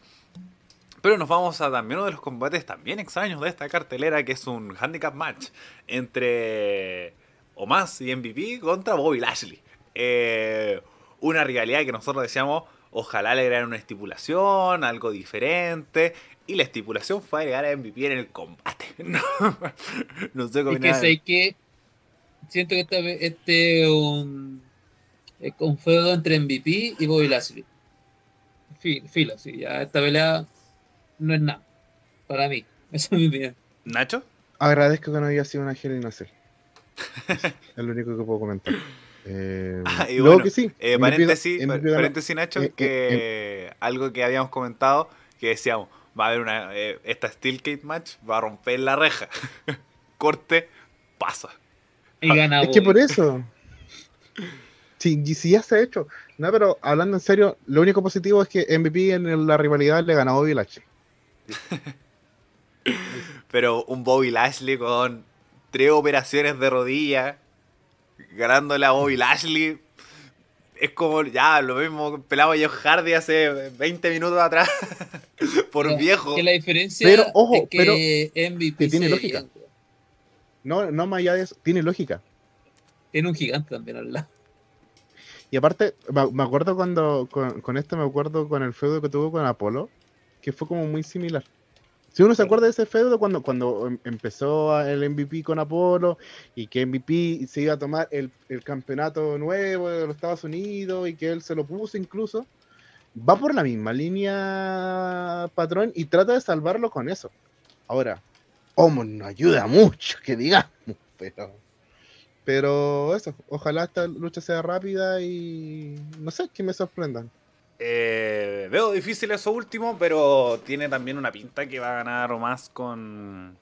S1: Pero nos vamos a también uno de los combates también extraños de esta cartelera, que es un handicap match entre Omas y MVP contra Bobby Lashley. Eh, una rivalidad que nosotros decíamos, ojalá le agregaran una estipulación, algo diferente. Y la estipulación fue agregar a MVP en el combate. No, no sé cómo
S3: es que sé que siento que esta vez este es un, es un feudo entre MVP y Bobby Lashley. Fi- Filo, sí, ya esta pelea no es nada. Para mí, eso es mi opinión.
S1: ¿Nacho?
S2: Agradezco que no haya sido una a Cell. Es lo único que puedo comentar. Eh,
S1: Ah, y
S2: luego
S1: bueno,
S2: que sí.
S1: Eh, paréntesis, Nacho,
S2: Eh,
S1: que algo que habíamos comentado, que decíamos, va a haber una, eh, esta Steel Cage Match, va a romper la reja. Corte, pasa.
S3: Y gana
S2: Es que por eso. Sí, y si ya se ha hecho. No, pero hablando en serio, lo único positivo es que MVP en la rivalidad le ganó a Bobby Lashley.
S1: Pero un Bobby Lashley con tres operaciones de rodilla, ganándole a Bobby Lashley, es como ya lo mismo pelaba Joe Hardy hace 20 minutos atrás, por viejo.
S3: Que la diferencia
S2: Pero, ojo,
S3: es que
S2: pero
S3: MVP
S2: que tiene
S3: se-
S2: lógica. No, no más allá de eso, tiene lógica.
S3: Tiene un gigante también al lado.
S2: Y aparte, me me acuerdo cuando, con, con esto me acuerdo con el feudo que tuvo con Apolo, que fue como muy similar. Si uno se acuerda de ese feudo cuando, cuando em- empezó el MVP con Apolo y que MVP se iba a tomar el, el campeonato nuevo de los Estados Unidos y que él se lo puso incluso, va por la misma línea patrón y trata de salvarlo con eso. Ahora, Omos no ayuda mucho, que digamos, pero, pero eso, ojalá esta lucha sea rápida y no sé, que me sorprendan.
S1: Eh, veo difícil eso último, pero tiene también una pinta que va a ganar o más con,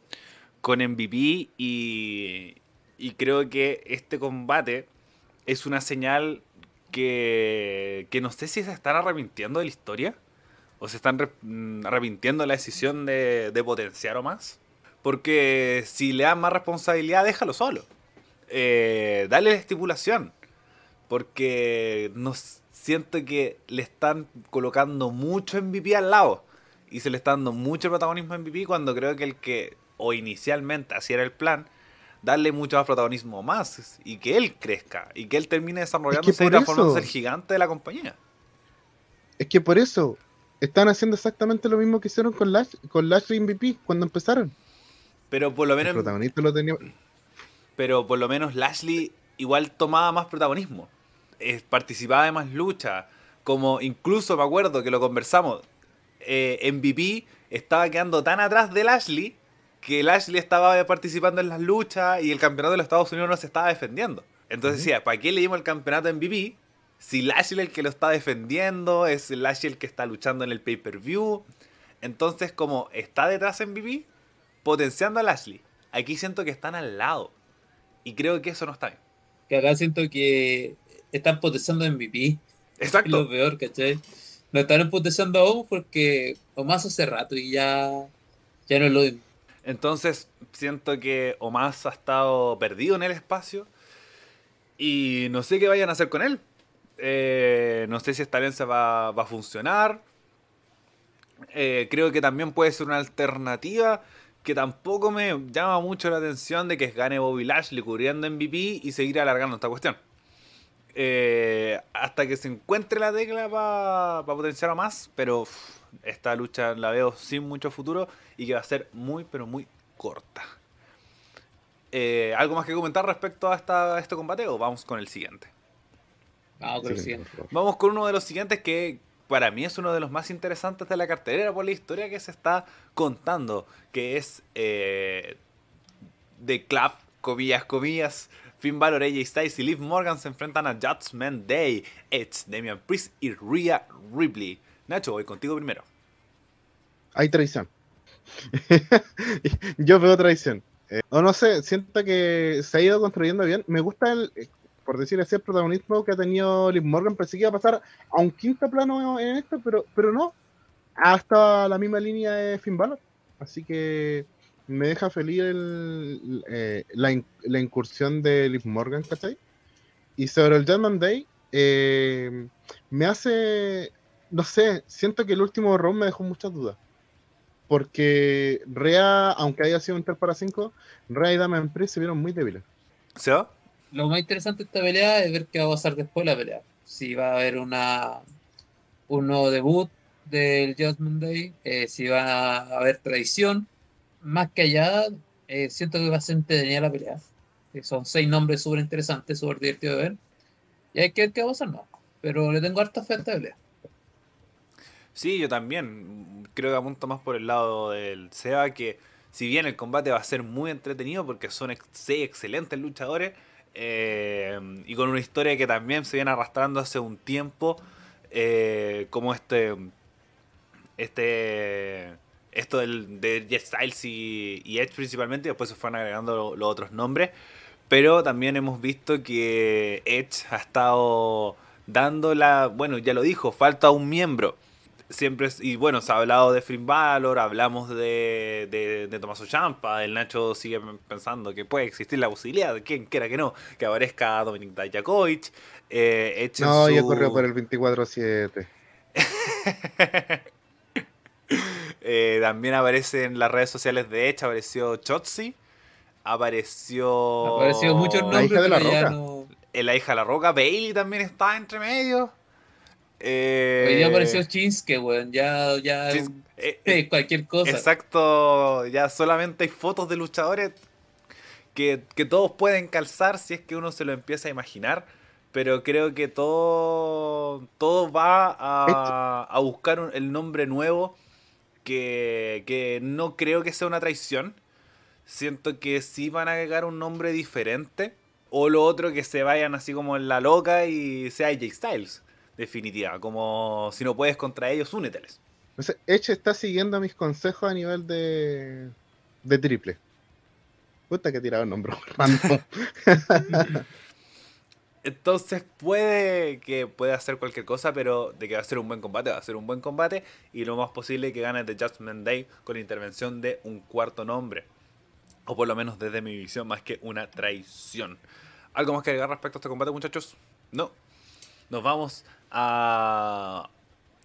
S1: con MVP y, y creo que este combate es una señal que, que no sé si se están arrepintiendo de la historia o se están mm, arrepintiendo la decisión de, potenciar o más. Porque si le dan más responsabilidad, déjalo solo. Eh, dale la estipulación. Porque no s- siento que le están colocando mucho MVP al lado. Y se le está dando mucho protagonismo a MVP cuando creo que el que, o inicialmente así era el plan, darle mucho más protagonismo más. Y que él crezca. Y que él termine desarrollándose y
S2: por
S1: transformándose
S2: eso-
S1: el gigante de la compañía.
S2: Es que por eso están haciendo exactamente lo mismo que hicieron con Lash, con Lashley MVP cuando empezaron.
S1: Pero por lo
S2: El
S1: menos
S2: protagonista lo tenía.
S1: pero por lo menos Lashley igual tomaba más protagonismo. Eh, participaba de más luchas. Como incluso me acuerdo que lo conversamos. eh, MVP estaba quedando tan atrás de Lashley que Lashley estaba participando en las luchas y el campeonato de los Estados Unidos no se estaba defendiendo. Entonces decía, ¿para qué le dimos el campeonato MVP? Si Lashley es el que lo está defendiendo, es Lashley el que está luchando en el pay-per-view. Entonces, como está detrás MVP, potenciando a Lashley. Aquí siento que están al lado. Y creo que eso no está bien.
S3: Que acá siento que están potenciando MVP. Es
S1: Exacto.
S3: lo peor, ¿cachai? No están potenciando a Omos porque Omás hace rato y ya, ya no es lo.
S1: Entonces siento que Omas ha estado perdido en el espacio. Y no sé qué vayan a hacer con él. Eh, no sé si esta alianza va, va a funcionar. Eh, creo que también puede ser una alternativa que tampoco me llama mucho la atención de que gane Bobby Lashley cubriendo MVP y seguir alargando esta cuestión. Eh, hasta que se encuentre la tecla para potenciar a más, pero uf, esta lucha la veo sin mucho futuro y que va a ser muy, pero muy corta. Eh, ¿Algo más que comentar respecto a, esta, a este combate o vamos con el siguiente?
S3: Vamos con el siguiente.
S1: Vamos con uno de los siguientes que para mí es uno de los más interesantes de la cartelera por la historia que se está contando, que es eh, The Club, comillas, comillas. Finn Balor, AJ Styles y Liv Morgan se enfrentan a Judgment Day, Edge, Damian Priest y Rhea Ripley. Nacho, voy contigo primero.
S2: Hay traición. Yo veo traición. Eh, o no sé, siento que se ha ido construyendo bien. Me gusta el, eh, por decir así, el protagonismo que ha tenido Liv Morgan. Pensé que iba a pasar a un quinto plano en esto, pero, pero no. Hasta la misma línea de Finn Balor. Así que me deja feliz el- eh, la, in- la incursión de Liv Morgan, ¿cachai? Y sobre el Judgment Day, eh, me hace, no sé, siento que el último round me dejó muchas dudas. Porque Rea, aunque haya sido un 3 para 5, Rea y Damian Priest se vieron muy débiles.
S1: ¿Seba?
S3: Lo más interesante de esta pelea es ver qué va a pasar después de la pelea. Si va a haber una un nuevo debut del Judgment Day, eh, si va a haber traición. Más que allá, eh, siento que va a ser entretenida la pelea. Son seis nombres súper interesantes, súper divertidos de ver. Y hay que ver qué va a pasar, no. Pero le tengo harta fe a esta pelea.
S1: Sí, yo también. Creo que apunto más por el lado del Seba, que si bien el combate va a ser muy entretenido porque son seis excelentes luchadores eh, y con una historia que también se viene arrastrando hace un tiempo, eh, como este. Este. Esto del, de Jet Styles y, y Edge principalmente, y después se fueron agregando lo- los otros nombres. Pero también hemos visto que Edge ha estado dando la. Bueno, ya lo dijo, falta un miembro. Siempre, y bueno, se ha hablado de Finn Balor, hablamos de, de, de Ciampa, el Nacho sigue pensando que puede existir la posibilidad, de quien quiera que no, que aparezca Dominic Dijakovic. Eh,
S2: No, ya
S1: su-
S2: corrió por el 24-7.
S1: Eh, también aparece en las redes sociales de Edge, apareció Chotzi, apareció...
S3: Han aparecido muchos
S2: La
S3: nombres,
S2: hija de la
S3: pero ya
S2: Roca.
S3: no.
S1: en la hija de la roca, Bailey también está entre medio. Eh,
S3: Hoy día apareció Shinsuke, weón. Ya, ya.
S1: Chins- eh,
S3: cualquier cosa.
S1: Exacto, ya solamente hay fotos de luchadores que, que todos pueden calzar si es que uno se lo empieza a imaginar, pero creo que todo, todo va a, a buscar un- el nombre nuevo que, que no creo que sea una traición. Siento que sí van a agregar un nombre diferente. O lo otro que se vayan así como en la loca y sea AJ Styles. Definitiva. Como si no puedes contra ellos, úneteles.
S2: No sé, Edge está siguiendo mis consejos a nivel de, de triple. Puta que he tirado el nombre. random.
S1: Entonces puede que pueda hacer cualquier cosa, pero de que va a ser un buen combate, va a ser un buen combate. Y lo más posible que gane The Judgment Day con intervención de un cuarto nombre. O por lo menos desde mi visión, más que una traición. ¿Algo más que agregar respecto a este combate, muchachos? No. Nos vamos a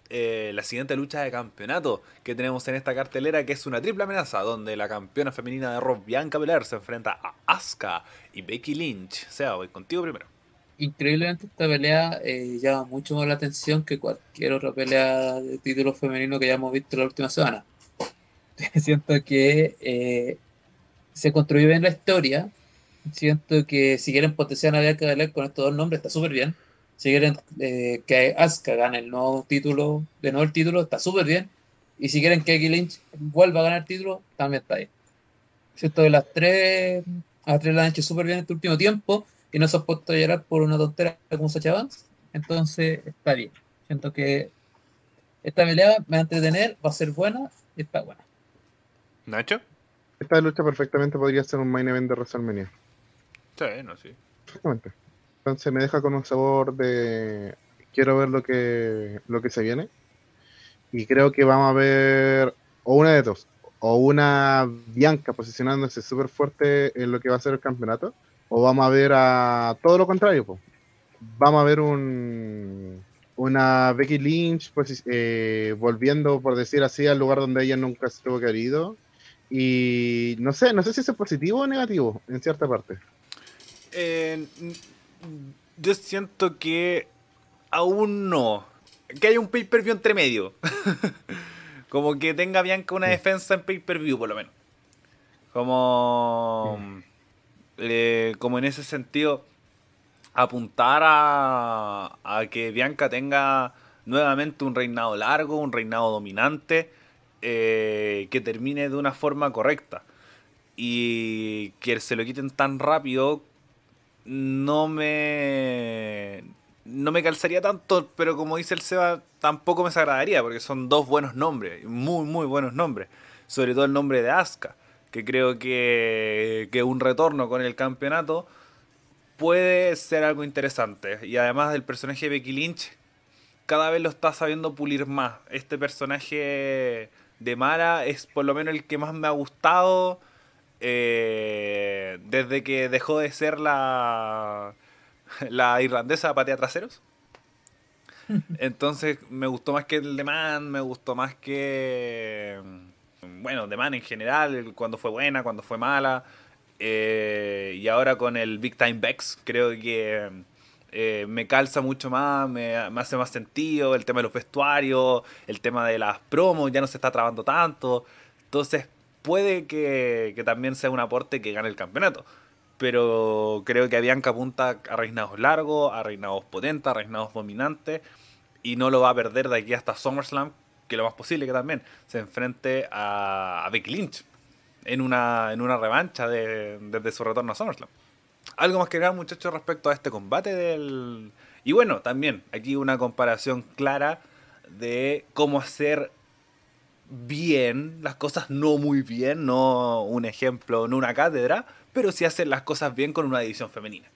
S1: eh, la siguiente lucha de campeonato que tenemos en esta cartelera, que es una triple amenaza, donde la campeona femenina de Raw, Bianca Belair, se enfrenta a Asuka y Becky Lynch. Sea, voy contigo primero.
S3: Increíblemente esta pelea eh, llama mucho más la atención que cualquier otra pelea de título femenino que hayamos visto la última semana. Siento que eh, se construyó bien la historia. Siento que si quieren potenciar a Bianca Belair con estos dos nombres está súper bien. Si quieren eh, que Asuka gane el nuevo título, de nuevo el título, está súper bien. Y si quieren que Becky Lynch vuelva a ganar el título, también está bien. Siento que las tres, las tres la han hecho súper bien en este último tiempo y no se han puesto a llorar por una tontera como Sacha Banks. Entonces está bien. Siento que esta pelea me va a entretener, va a ser buena y está buena.
S1: ¿Nacho?
S2: Esta lucha perfectamente podría ser un main event de WrestleMania.
S1: Sí, no, sí.
S2: Perfectamente. Entonces me deja con un sabor de quiero ver lo que lo que se viene. Y creo que vamos a ver o una de dos. O una Bianca posicionándose súper fuerte en lo que va a ser el campeonato. O vamos a ver a todo lo contrario. po. Vamos a ver un una Becky Lynch posi- eh, volviendo, por decir así, al lugar donde ella nunca se tuvo que haber ido. Y no sé, no sé si eso es positivo o negativo en cierta parte.
S1: Eh, yo siento que aún no. Que haya un pay-per-view entre medio. como que tenga Bianca una defensa en pay-per-view, por lo menos. Como. Eh, como en ese sentido, apuntar a, que Bianca tenga nuevamente un reinado largo, un reinado dominante, eh, que termine de una forma correcta. Y que se lo quiten tan rápido no me no me calzaría tanto, pero como dice el Seba, tampoco me desagradaría, porque son dos buenos nombres, muy, muy buenos nombres. Sobre todo el nombre de Asuka, que creo que, que un retorno con el campeonato puede ser algo interesante. Y además del personaje de Becky Lynch, cada vez lo está sabiendo pulir más. Este personaje de Mara es por lo menos el que más me ha gustado eh, desde que dejó de ser la, la irlandesa patea traseros. Entonces me gustó más que el de Man, me gustó más que... Bueno, de Man en general, cuando fue buena, cuando fue mala. eh, y ahora con el Big Time Bex, creo que eh, me calza mucho más, me, me hace más sentido. El tema de los vestuarios, el tema de las promos, ya no se está trabando tanto. Entonces puede que, que también sea un aporte que gane el campeonato. Pero creo que Bianca apunta a reinados largos, a reinados potentes, a reinados dominantes. Y no lo va a perder de aquí hasta SummerSlam, que lo más posible que también se enfrente a, a Becky Lynch en una, en una revancha de- desde su retorno a SummerSlam. Algo más que agregar, muchachos, respecto a este combate del... Y bueno, también aquí una comparación clara de cómo hacer bien las cosas, no muy bien, no un ejemplo, no una cátedra, pero sí hacer las cosas bien con una división femenina.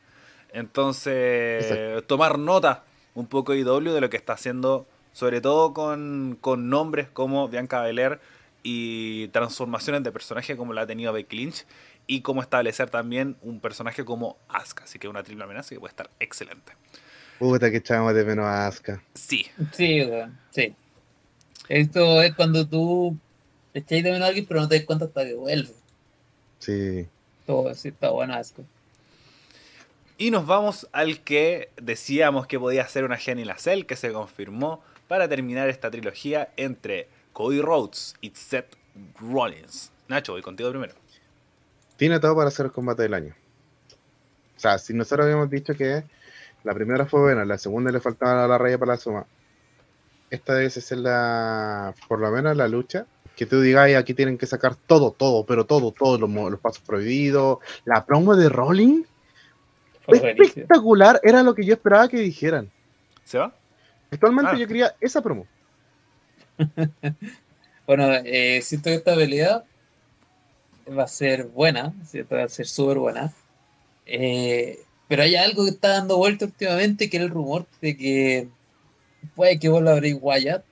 S1: Entonces,
S2: Exacto.
S1: tomar nota un poco IW de lo que está haciendo, sobre todo con, con nombres como Bianca Belair y transformaciones de personaje como la ha tenido Becky Lynch y cómo establecer también un personaje como Asuka, así que una triple amenaza que puede estar excelente.
S2: Puta que echamos de menos a Asuka.
S1: Sí,
S3: Sí, weón, sí. Esto es cuando tú echáis de menos a alguien, pero no te das cuenta hasta que vuelve.
S2: Sí.
S3: Todo sí está buena asco.
S1: Y nos vamos al que decíamos que podía ser una a Cell, que se confirmó para terminar esta trilogía entre Cody Rhodes y Seth Rollins. Nacho, voy contigo primero.
S2: Tiene todo para ser el combate del año. O sea, si nosotros habíamos dicho que la primera fue buena, la segunda le faltaba la raya para la suma. Esta debe ser la, por lo menos la lucha. Que tú digas, "Ay, aquí tienen que sacar todo, todo, pero todo, todos los, pasos prohibidos. La promo de Rollins
S3: Fue
S2: espectacular, era lo que yo esperaba que dijeran.
S1: ¿Se va?
S2: Actualmente
S1: Ah.
S2: yo quería esa promo.
S3: Bueno, eh, siento que esta pelea va a ser buena, va a ser súper buena. Eh, pero hay algo que está dando vuelta últimamente, que era el rumor de que puede que vuelva Bray Wyatt.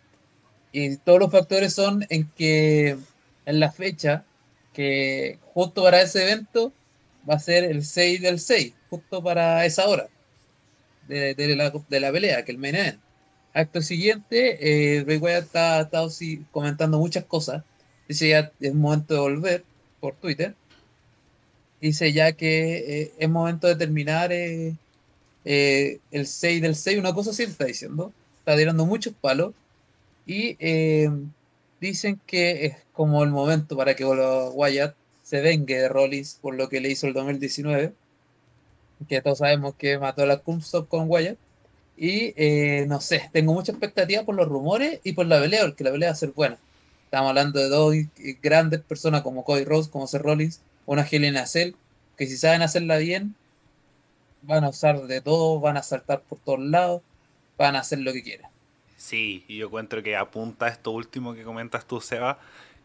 S3: Y todos los factores son en que en la fecha, que justo para ese evento, va a ser el 6 del 6, justo para esa hora de, de la, de la pelea, que el main event. Acto siguiente, eh, Bray Wyatt está, comentando muchas cosas. Dice ya es momento de volver por Twitter. Dice ya que eh, es momento de terminar eh, eh, el 6 del 6, una cosa así está diciendo. Está tirando muchos palos. Y dicen que es como el momento para que Wyatt se vengue de Rollins por lo que le hizo el 2019. Que todos sabemos que mató a la Cumstop con Wyatt. Y eh, no sé, tengo mucha expectativa por los rumores y por la pelea, porque la pelea va a ser buena. Estamos hablando de dos grandes personas como Cody Rhodes, como Seth Rollins, una Helena Cell, que si saben hacerla bien, van a usar de todo, van a saltar por todos lados, van a hacer lo que quieran.
S1: Sí, y yo encuentro que apunta a esto último que comentas tú, Seba,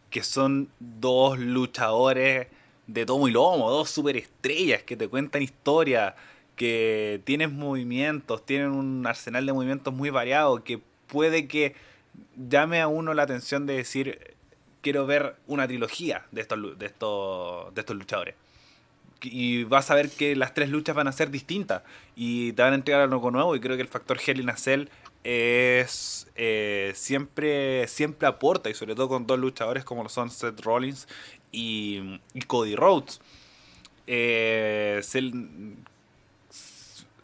S1: que son dos luchadores de tomo y lomo, dos superestrellas que te cuentan historia, que tienen movimientos, tienen un arsenal de movimientos muy variado, que puede que llame a uno la atención de decir, quiero ver una trilogía de estos, de estos, de estos luchadores. Y vas a ver que las tres luchas van a ser distintas y te van a entregar algo nuevo y creo que el factor Hell in a Cell es eh, siempre siempre aporta y sobre todo con dos luchadores como lo son Seth Rollins y, y Cody Rhodes Eh,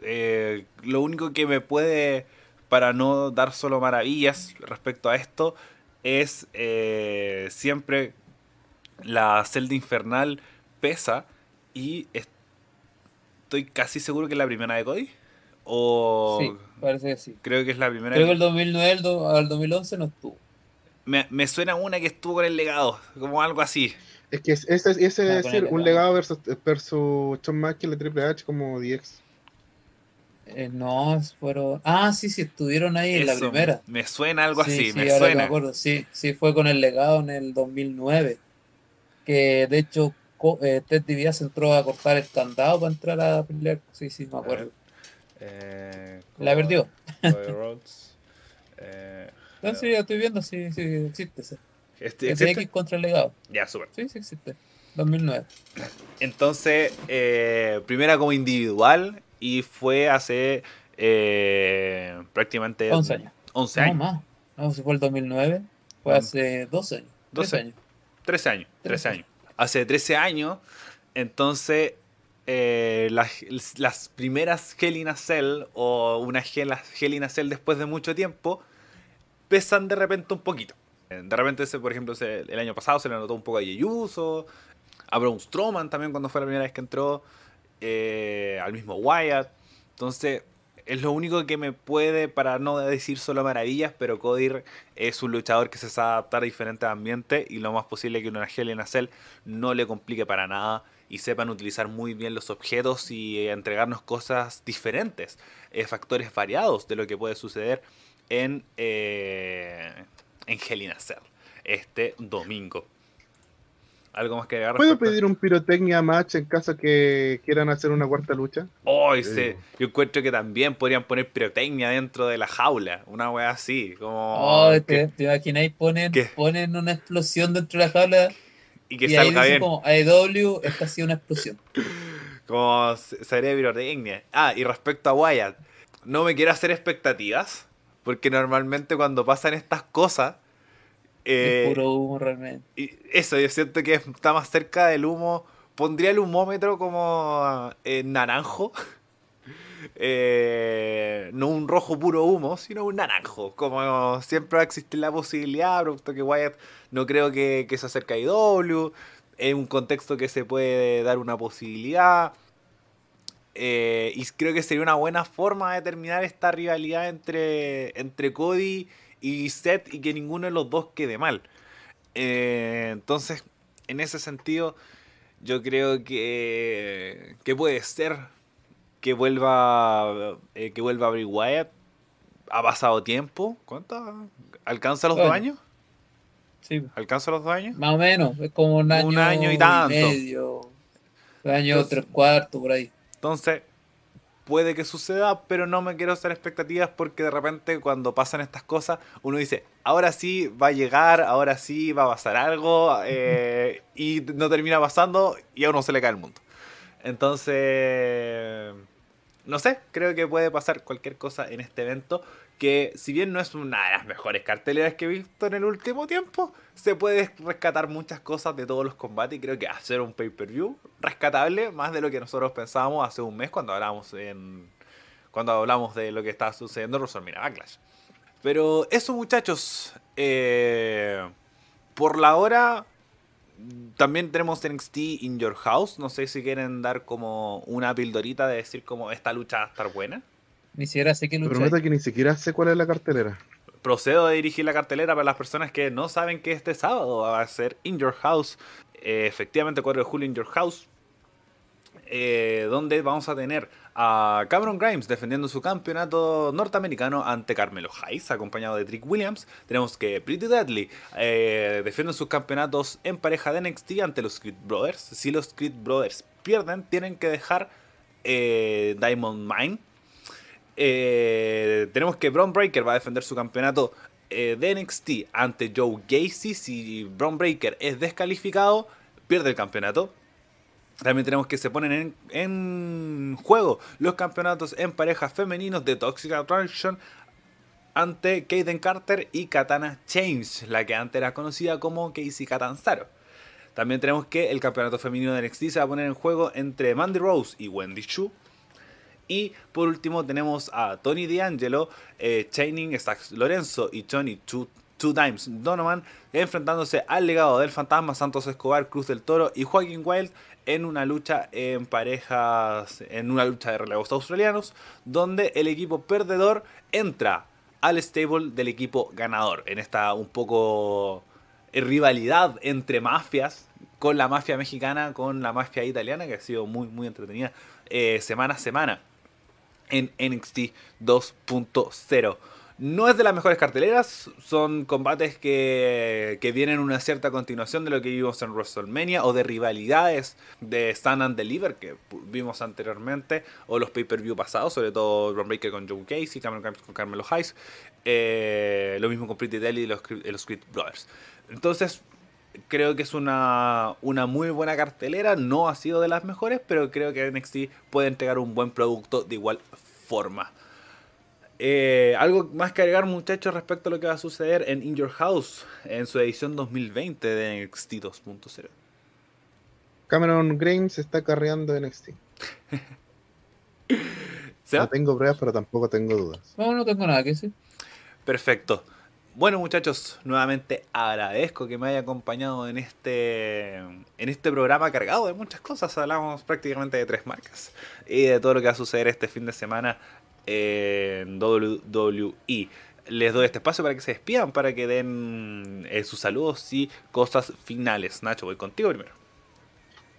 S1: eh, lo único que me puede para no dar solo maravillas respecto a esto es eh, siempre la celda infernal pesa y estoy casi seguro que es la primera de Cody o
S3: Sí, parece que sí.
S1: creo que es la primera
S3: Creo que el 2009 al, do- al 2011 no estuvo.
S1: Me, me suena una que estuvo con el legado, como algo así.
S2: Es que es- ese, ese
S3: Ah, el
S2: un
S3: legado.
S2: versus, versus Shawn Michaels de Triple H como DX.
S3: Eh, no, fueron. Ah, sí, sí, estuvieron ahí en la primera.
S1: Me suena algo
S3: Sí,
S1: así,
S3: sí,
S1: me
S3: ahora
S1: suena.
S3: acuerdo, sí, sí, fue con el legado en el 2009. Que de hecho co- eh, Ted DiBiase entró a cortar el candado para entrar a pelear. Sí, sí, me acuerdo.
S1: Eh,
S3: La perdió.
S1: Rhodes. Eh,
S3: Entonces ya estoy viendo si sí, existe ese.
S1: este-.
S3: X contra el legado.
S1: Ya, súper.
S3: Sí, sí existe. 2009.
S1: Entonces, eh, primera como individual y fue hace eh, prácticamente
S3: 11 años.
S1: 11
S3: No
S1: años.
S3: más. No, si fue el 2009, fue
S1: Mm.
S3: hace 12 años. 13
S1: 12.
S3: años.
S1: 13 años, 13
S3: 13.
S1: años. Hace 13 años, entonces, eh, las, las primeras Hell in a Cell o una Hell, Hell in a Cell después de mucho tiempo pesan de repente un poquito. Eh, De repente, por ejemplo, el año pasado se le notó un poco a Yeyuso, a Braun Strowman también cuando fue la primera vez que entró, eh, al mismo Wyatt. Entonces, es lo único que me puede, para no decir solo maravillas, pero Cody es un luchador que se sabe adaptar a diferentes ambientes y lo más posible que una Hell in no le complique para nada y sepan utilizar muy bien los objetos y eh, entregarnos cosas diferentes, eh, factores variados de lo que puede suceder en, eh, en este domingo. ¿Algo más que agregar?
S2: ¿Puedo
S1: respecto
S2: pedir un pirotecnia match en caso que quieran hacer una cuarta lucha?
S1: Oh,
S2: Sí.
S1: ese- yo encuentro que también podrían poner pirotecnia dentro de la jaula, una wea así, como
S3: Oh,
S1: que-
S3: te, te imagináis, ponen,
S1: ¿Qué?
S3: ponen una explosión dentro de la jaula
S1: y que
S3: y ahí
S1: salga
S3: dice
S1: bien,
S3: como AEW, esta ha sido una explosión.
S1: como se- sería pirotecnia. Ah, y respecto a Wyatt, no me quiero hacer expectativas, porque normalmente cuando pasan estas cosas, eh,
S3: es puro humo realmente.
S1: y eso, yo siento que está más cerca del humo. Pondría el humómetro como en naranjo eh, no un rojo puro humo, sino un naranjo. Como siempre va a existir la posibilidad, producto que Wyatt no creo que, que se acerque a IW. Es un contexto que se puede dar una posibilidad. Eh, y creo que sería una buena forma de terminar esta rivalidad entre, entre Cody y Seth y que ninguno de los dos quede mal. Eh, entonces, en ese sentido, yo creo que, que puede ser que vuelva eh, que vuelva Bray Wyatt. Ha pasado tiempo. ¿Cuánto? ¿Alcanza los dos años?
S3: Sí,
S1: ¿Alcanza los dos años?
S3: más o menos. Es como un año,
S1: Un año y tanto.
S3: medio. Un año
S1: Entonces-
S3: tres cuartos, por ahí.
S1: Entonces, puede que suceda, pero no me quiero hacer expectativas porque de repente cuando pasan estas cosas, uno dice, ahora sí va a llegar, ahora sí va a pasar algo, eh, y no termina pasando y a uno se le cae el mundo. Entonces, no sé, creo que puede pasar cualquier cosa en este evento, que si bien no es una de las mejores carteleras que he visto en el último tiempo, se puede rescatar muchas cosas de todos los combates y creo que hacer un pay-per-view rescatable más de lo que nosotros pensábamos hace un mes cuando hablamos en cuando hablamos de lo que estaba sucediendo en WrestleMania Backlash. Pero eso muchachos, eh, por la hora también tenemos NXT In Your House, no sé si quieren dar como una pildorita de decir como esta lucha va a estar buena.
S3: Ni siquiera sé qué
S2: Te
S3: lucha.
S2: prometo
S3: hay.
S2: que ni siquiera sé cuál es la cartelera.
S1: Procedo a dirigir la cartelera para las personas que no saben que este sábado va a ser In Your House. Eh, efectivamente, 4 de julio In Your House. eh, donde vamos a tener a Cameron Grimes defendiendo su campeonato norteamericano ante Carmelo Hayes, acompañado de Trick Williams. Tenemos que Pretty Deadly eh, defiende sus campeonatos en pareja de NXT ante los Creed Brothers. Si los Creed Brothers pierden, tienen que dejar eh, Diamond Mine. Eh, tenemos que Braun Breaker va a defender su campeonato eh, de NXT ante Joe Gacy. Si Braun Breaker es descalificado, pierde el campeonato. También tenemos que se ponen en, juego los campeonatos en parejas femeninos de Toxic Attraction ante Kaden Carter y Katana Change, la que antes era conocida como Casey Catanzaro. También tenemos que el campeonato femenino de NXT se va a poner en juego entre Mandy Rose y Wendy Chu. Y por último tenemos a Tony D'Angelo, eh, Chaining Stacks Lorenzo y Johnny Two, Times Donovan enfrentándose al legado del fantasma Santos Escobar, Cruz del Toro y Joaquín Wild en una lucha en parejas, en una lucha de relevos australianos, donde el equipo perdedor entra al stable del equipo ganador. En esta un poco rivalidad entre mafias, con la mafia mexicana, con la mafia italiana, que ha sido muy, muy entretenida eh, semana a semana en NXT 2.0. No es de las mejores carteleras, son combates que, que vienen una cierta continuación de lo que vimos en WrestleMania o de rivalidades de Stand and Deliver que vimos anteriormente o los pay-per-view pasados, sobre todo Ron Breaker con Joe Casey, Cameron con Carmelo Hayes, eh, lo mismo con Pretty Deadly y los, los Creed Brothers. Entonces, creo que es una, una muy buena cartelera. No ha sido de las mejores, pero creo que NXT puede entregar un buen producto de igual forma. Eh, algo más que agregar, muchachos, respecto a lo que va a suceder en In Your House en su edición 2020 de NXT 2.0.
S2: Cameron Grimes está carreando NXT. No tengo pruebas, pero tampoco tengo dudas.
S3: No, no tengo nada que decir.
S1: Perfecto. Bueno muchachos, nuevamente agradezco que me haya acompañado en este, en este programa cargado de muchas cosas. Hablamos prácticamente de tres marcas y de todo lo que va a suceder este fin de semana en WWE. Les doy este espacio para que se despidan, para que den eh, sus saludos y cosas finales. Nacho, voy contigo primero.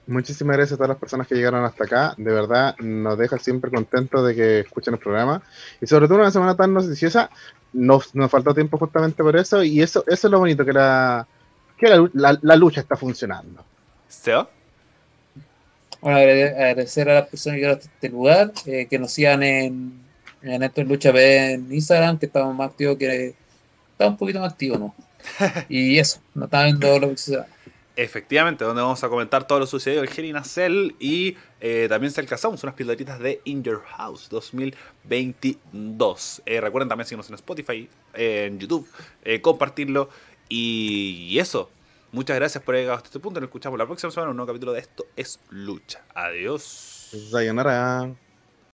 S2: Muchísimas gracias a todas las personas que llegaron hasta acá. De verdad, nos deja siempre contentos de que escuchen el programa. Y sobre todo una semana tan noticiosa, nos, nos faltó tiempo justamente por eso. Y eso, eso es lo bonito, que la, que la, la- la lucha está funcionando.
S1: ¿Seba?
S3: Bueno, agrade- agradecer a las personas que llegaron hasta este lugar, eh, que nos sigan en, en esto en Lucha en Instagram, que estamos más activos que. Está un poquito más activo, ¿no? Y eso, no está viendo lo que sucede.
S1: Efectivamente, donde vamos a comentar todo lo sucedido en Hell in a Cell y eh, también se alcanzamos unas pildoritas de In Your House 2022. Eh, recuerden también seguirnos en Spotify, en YouTube, eh, compartirlo y, y eso. Muchas gracias por haber llegado hasta este punto. Nos escuchamos la próxima semana en un nuevo capítulo de Esto es Lucha. Adiós.
S2: Sayonara.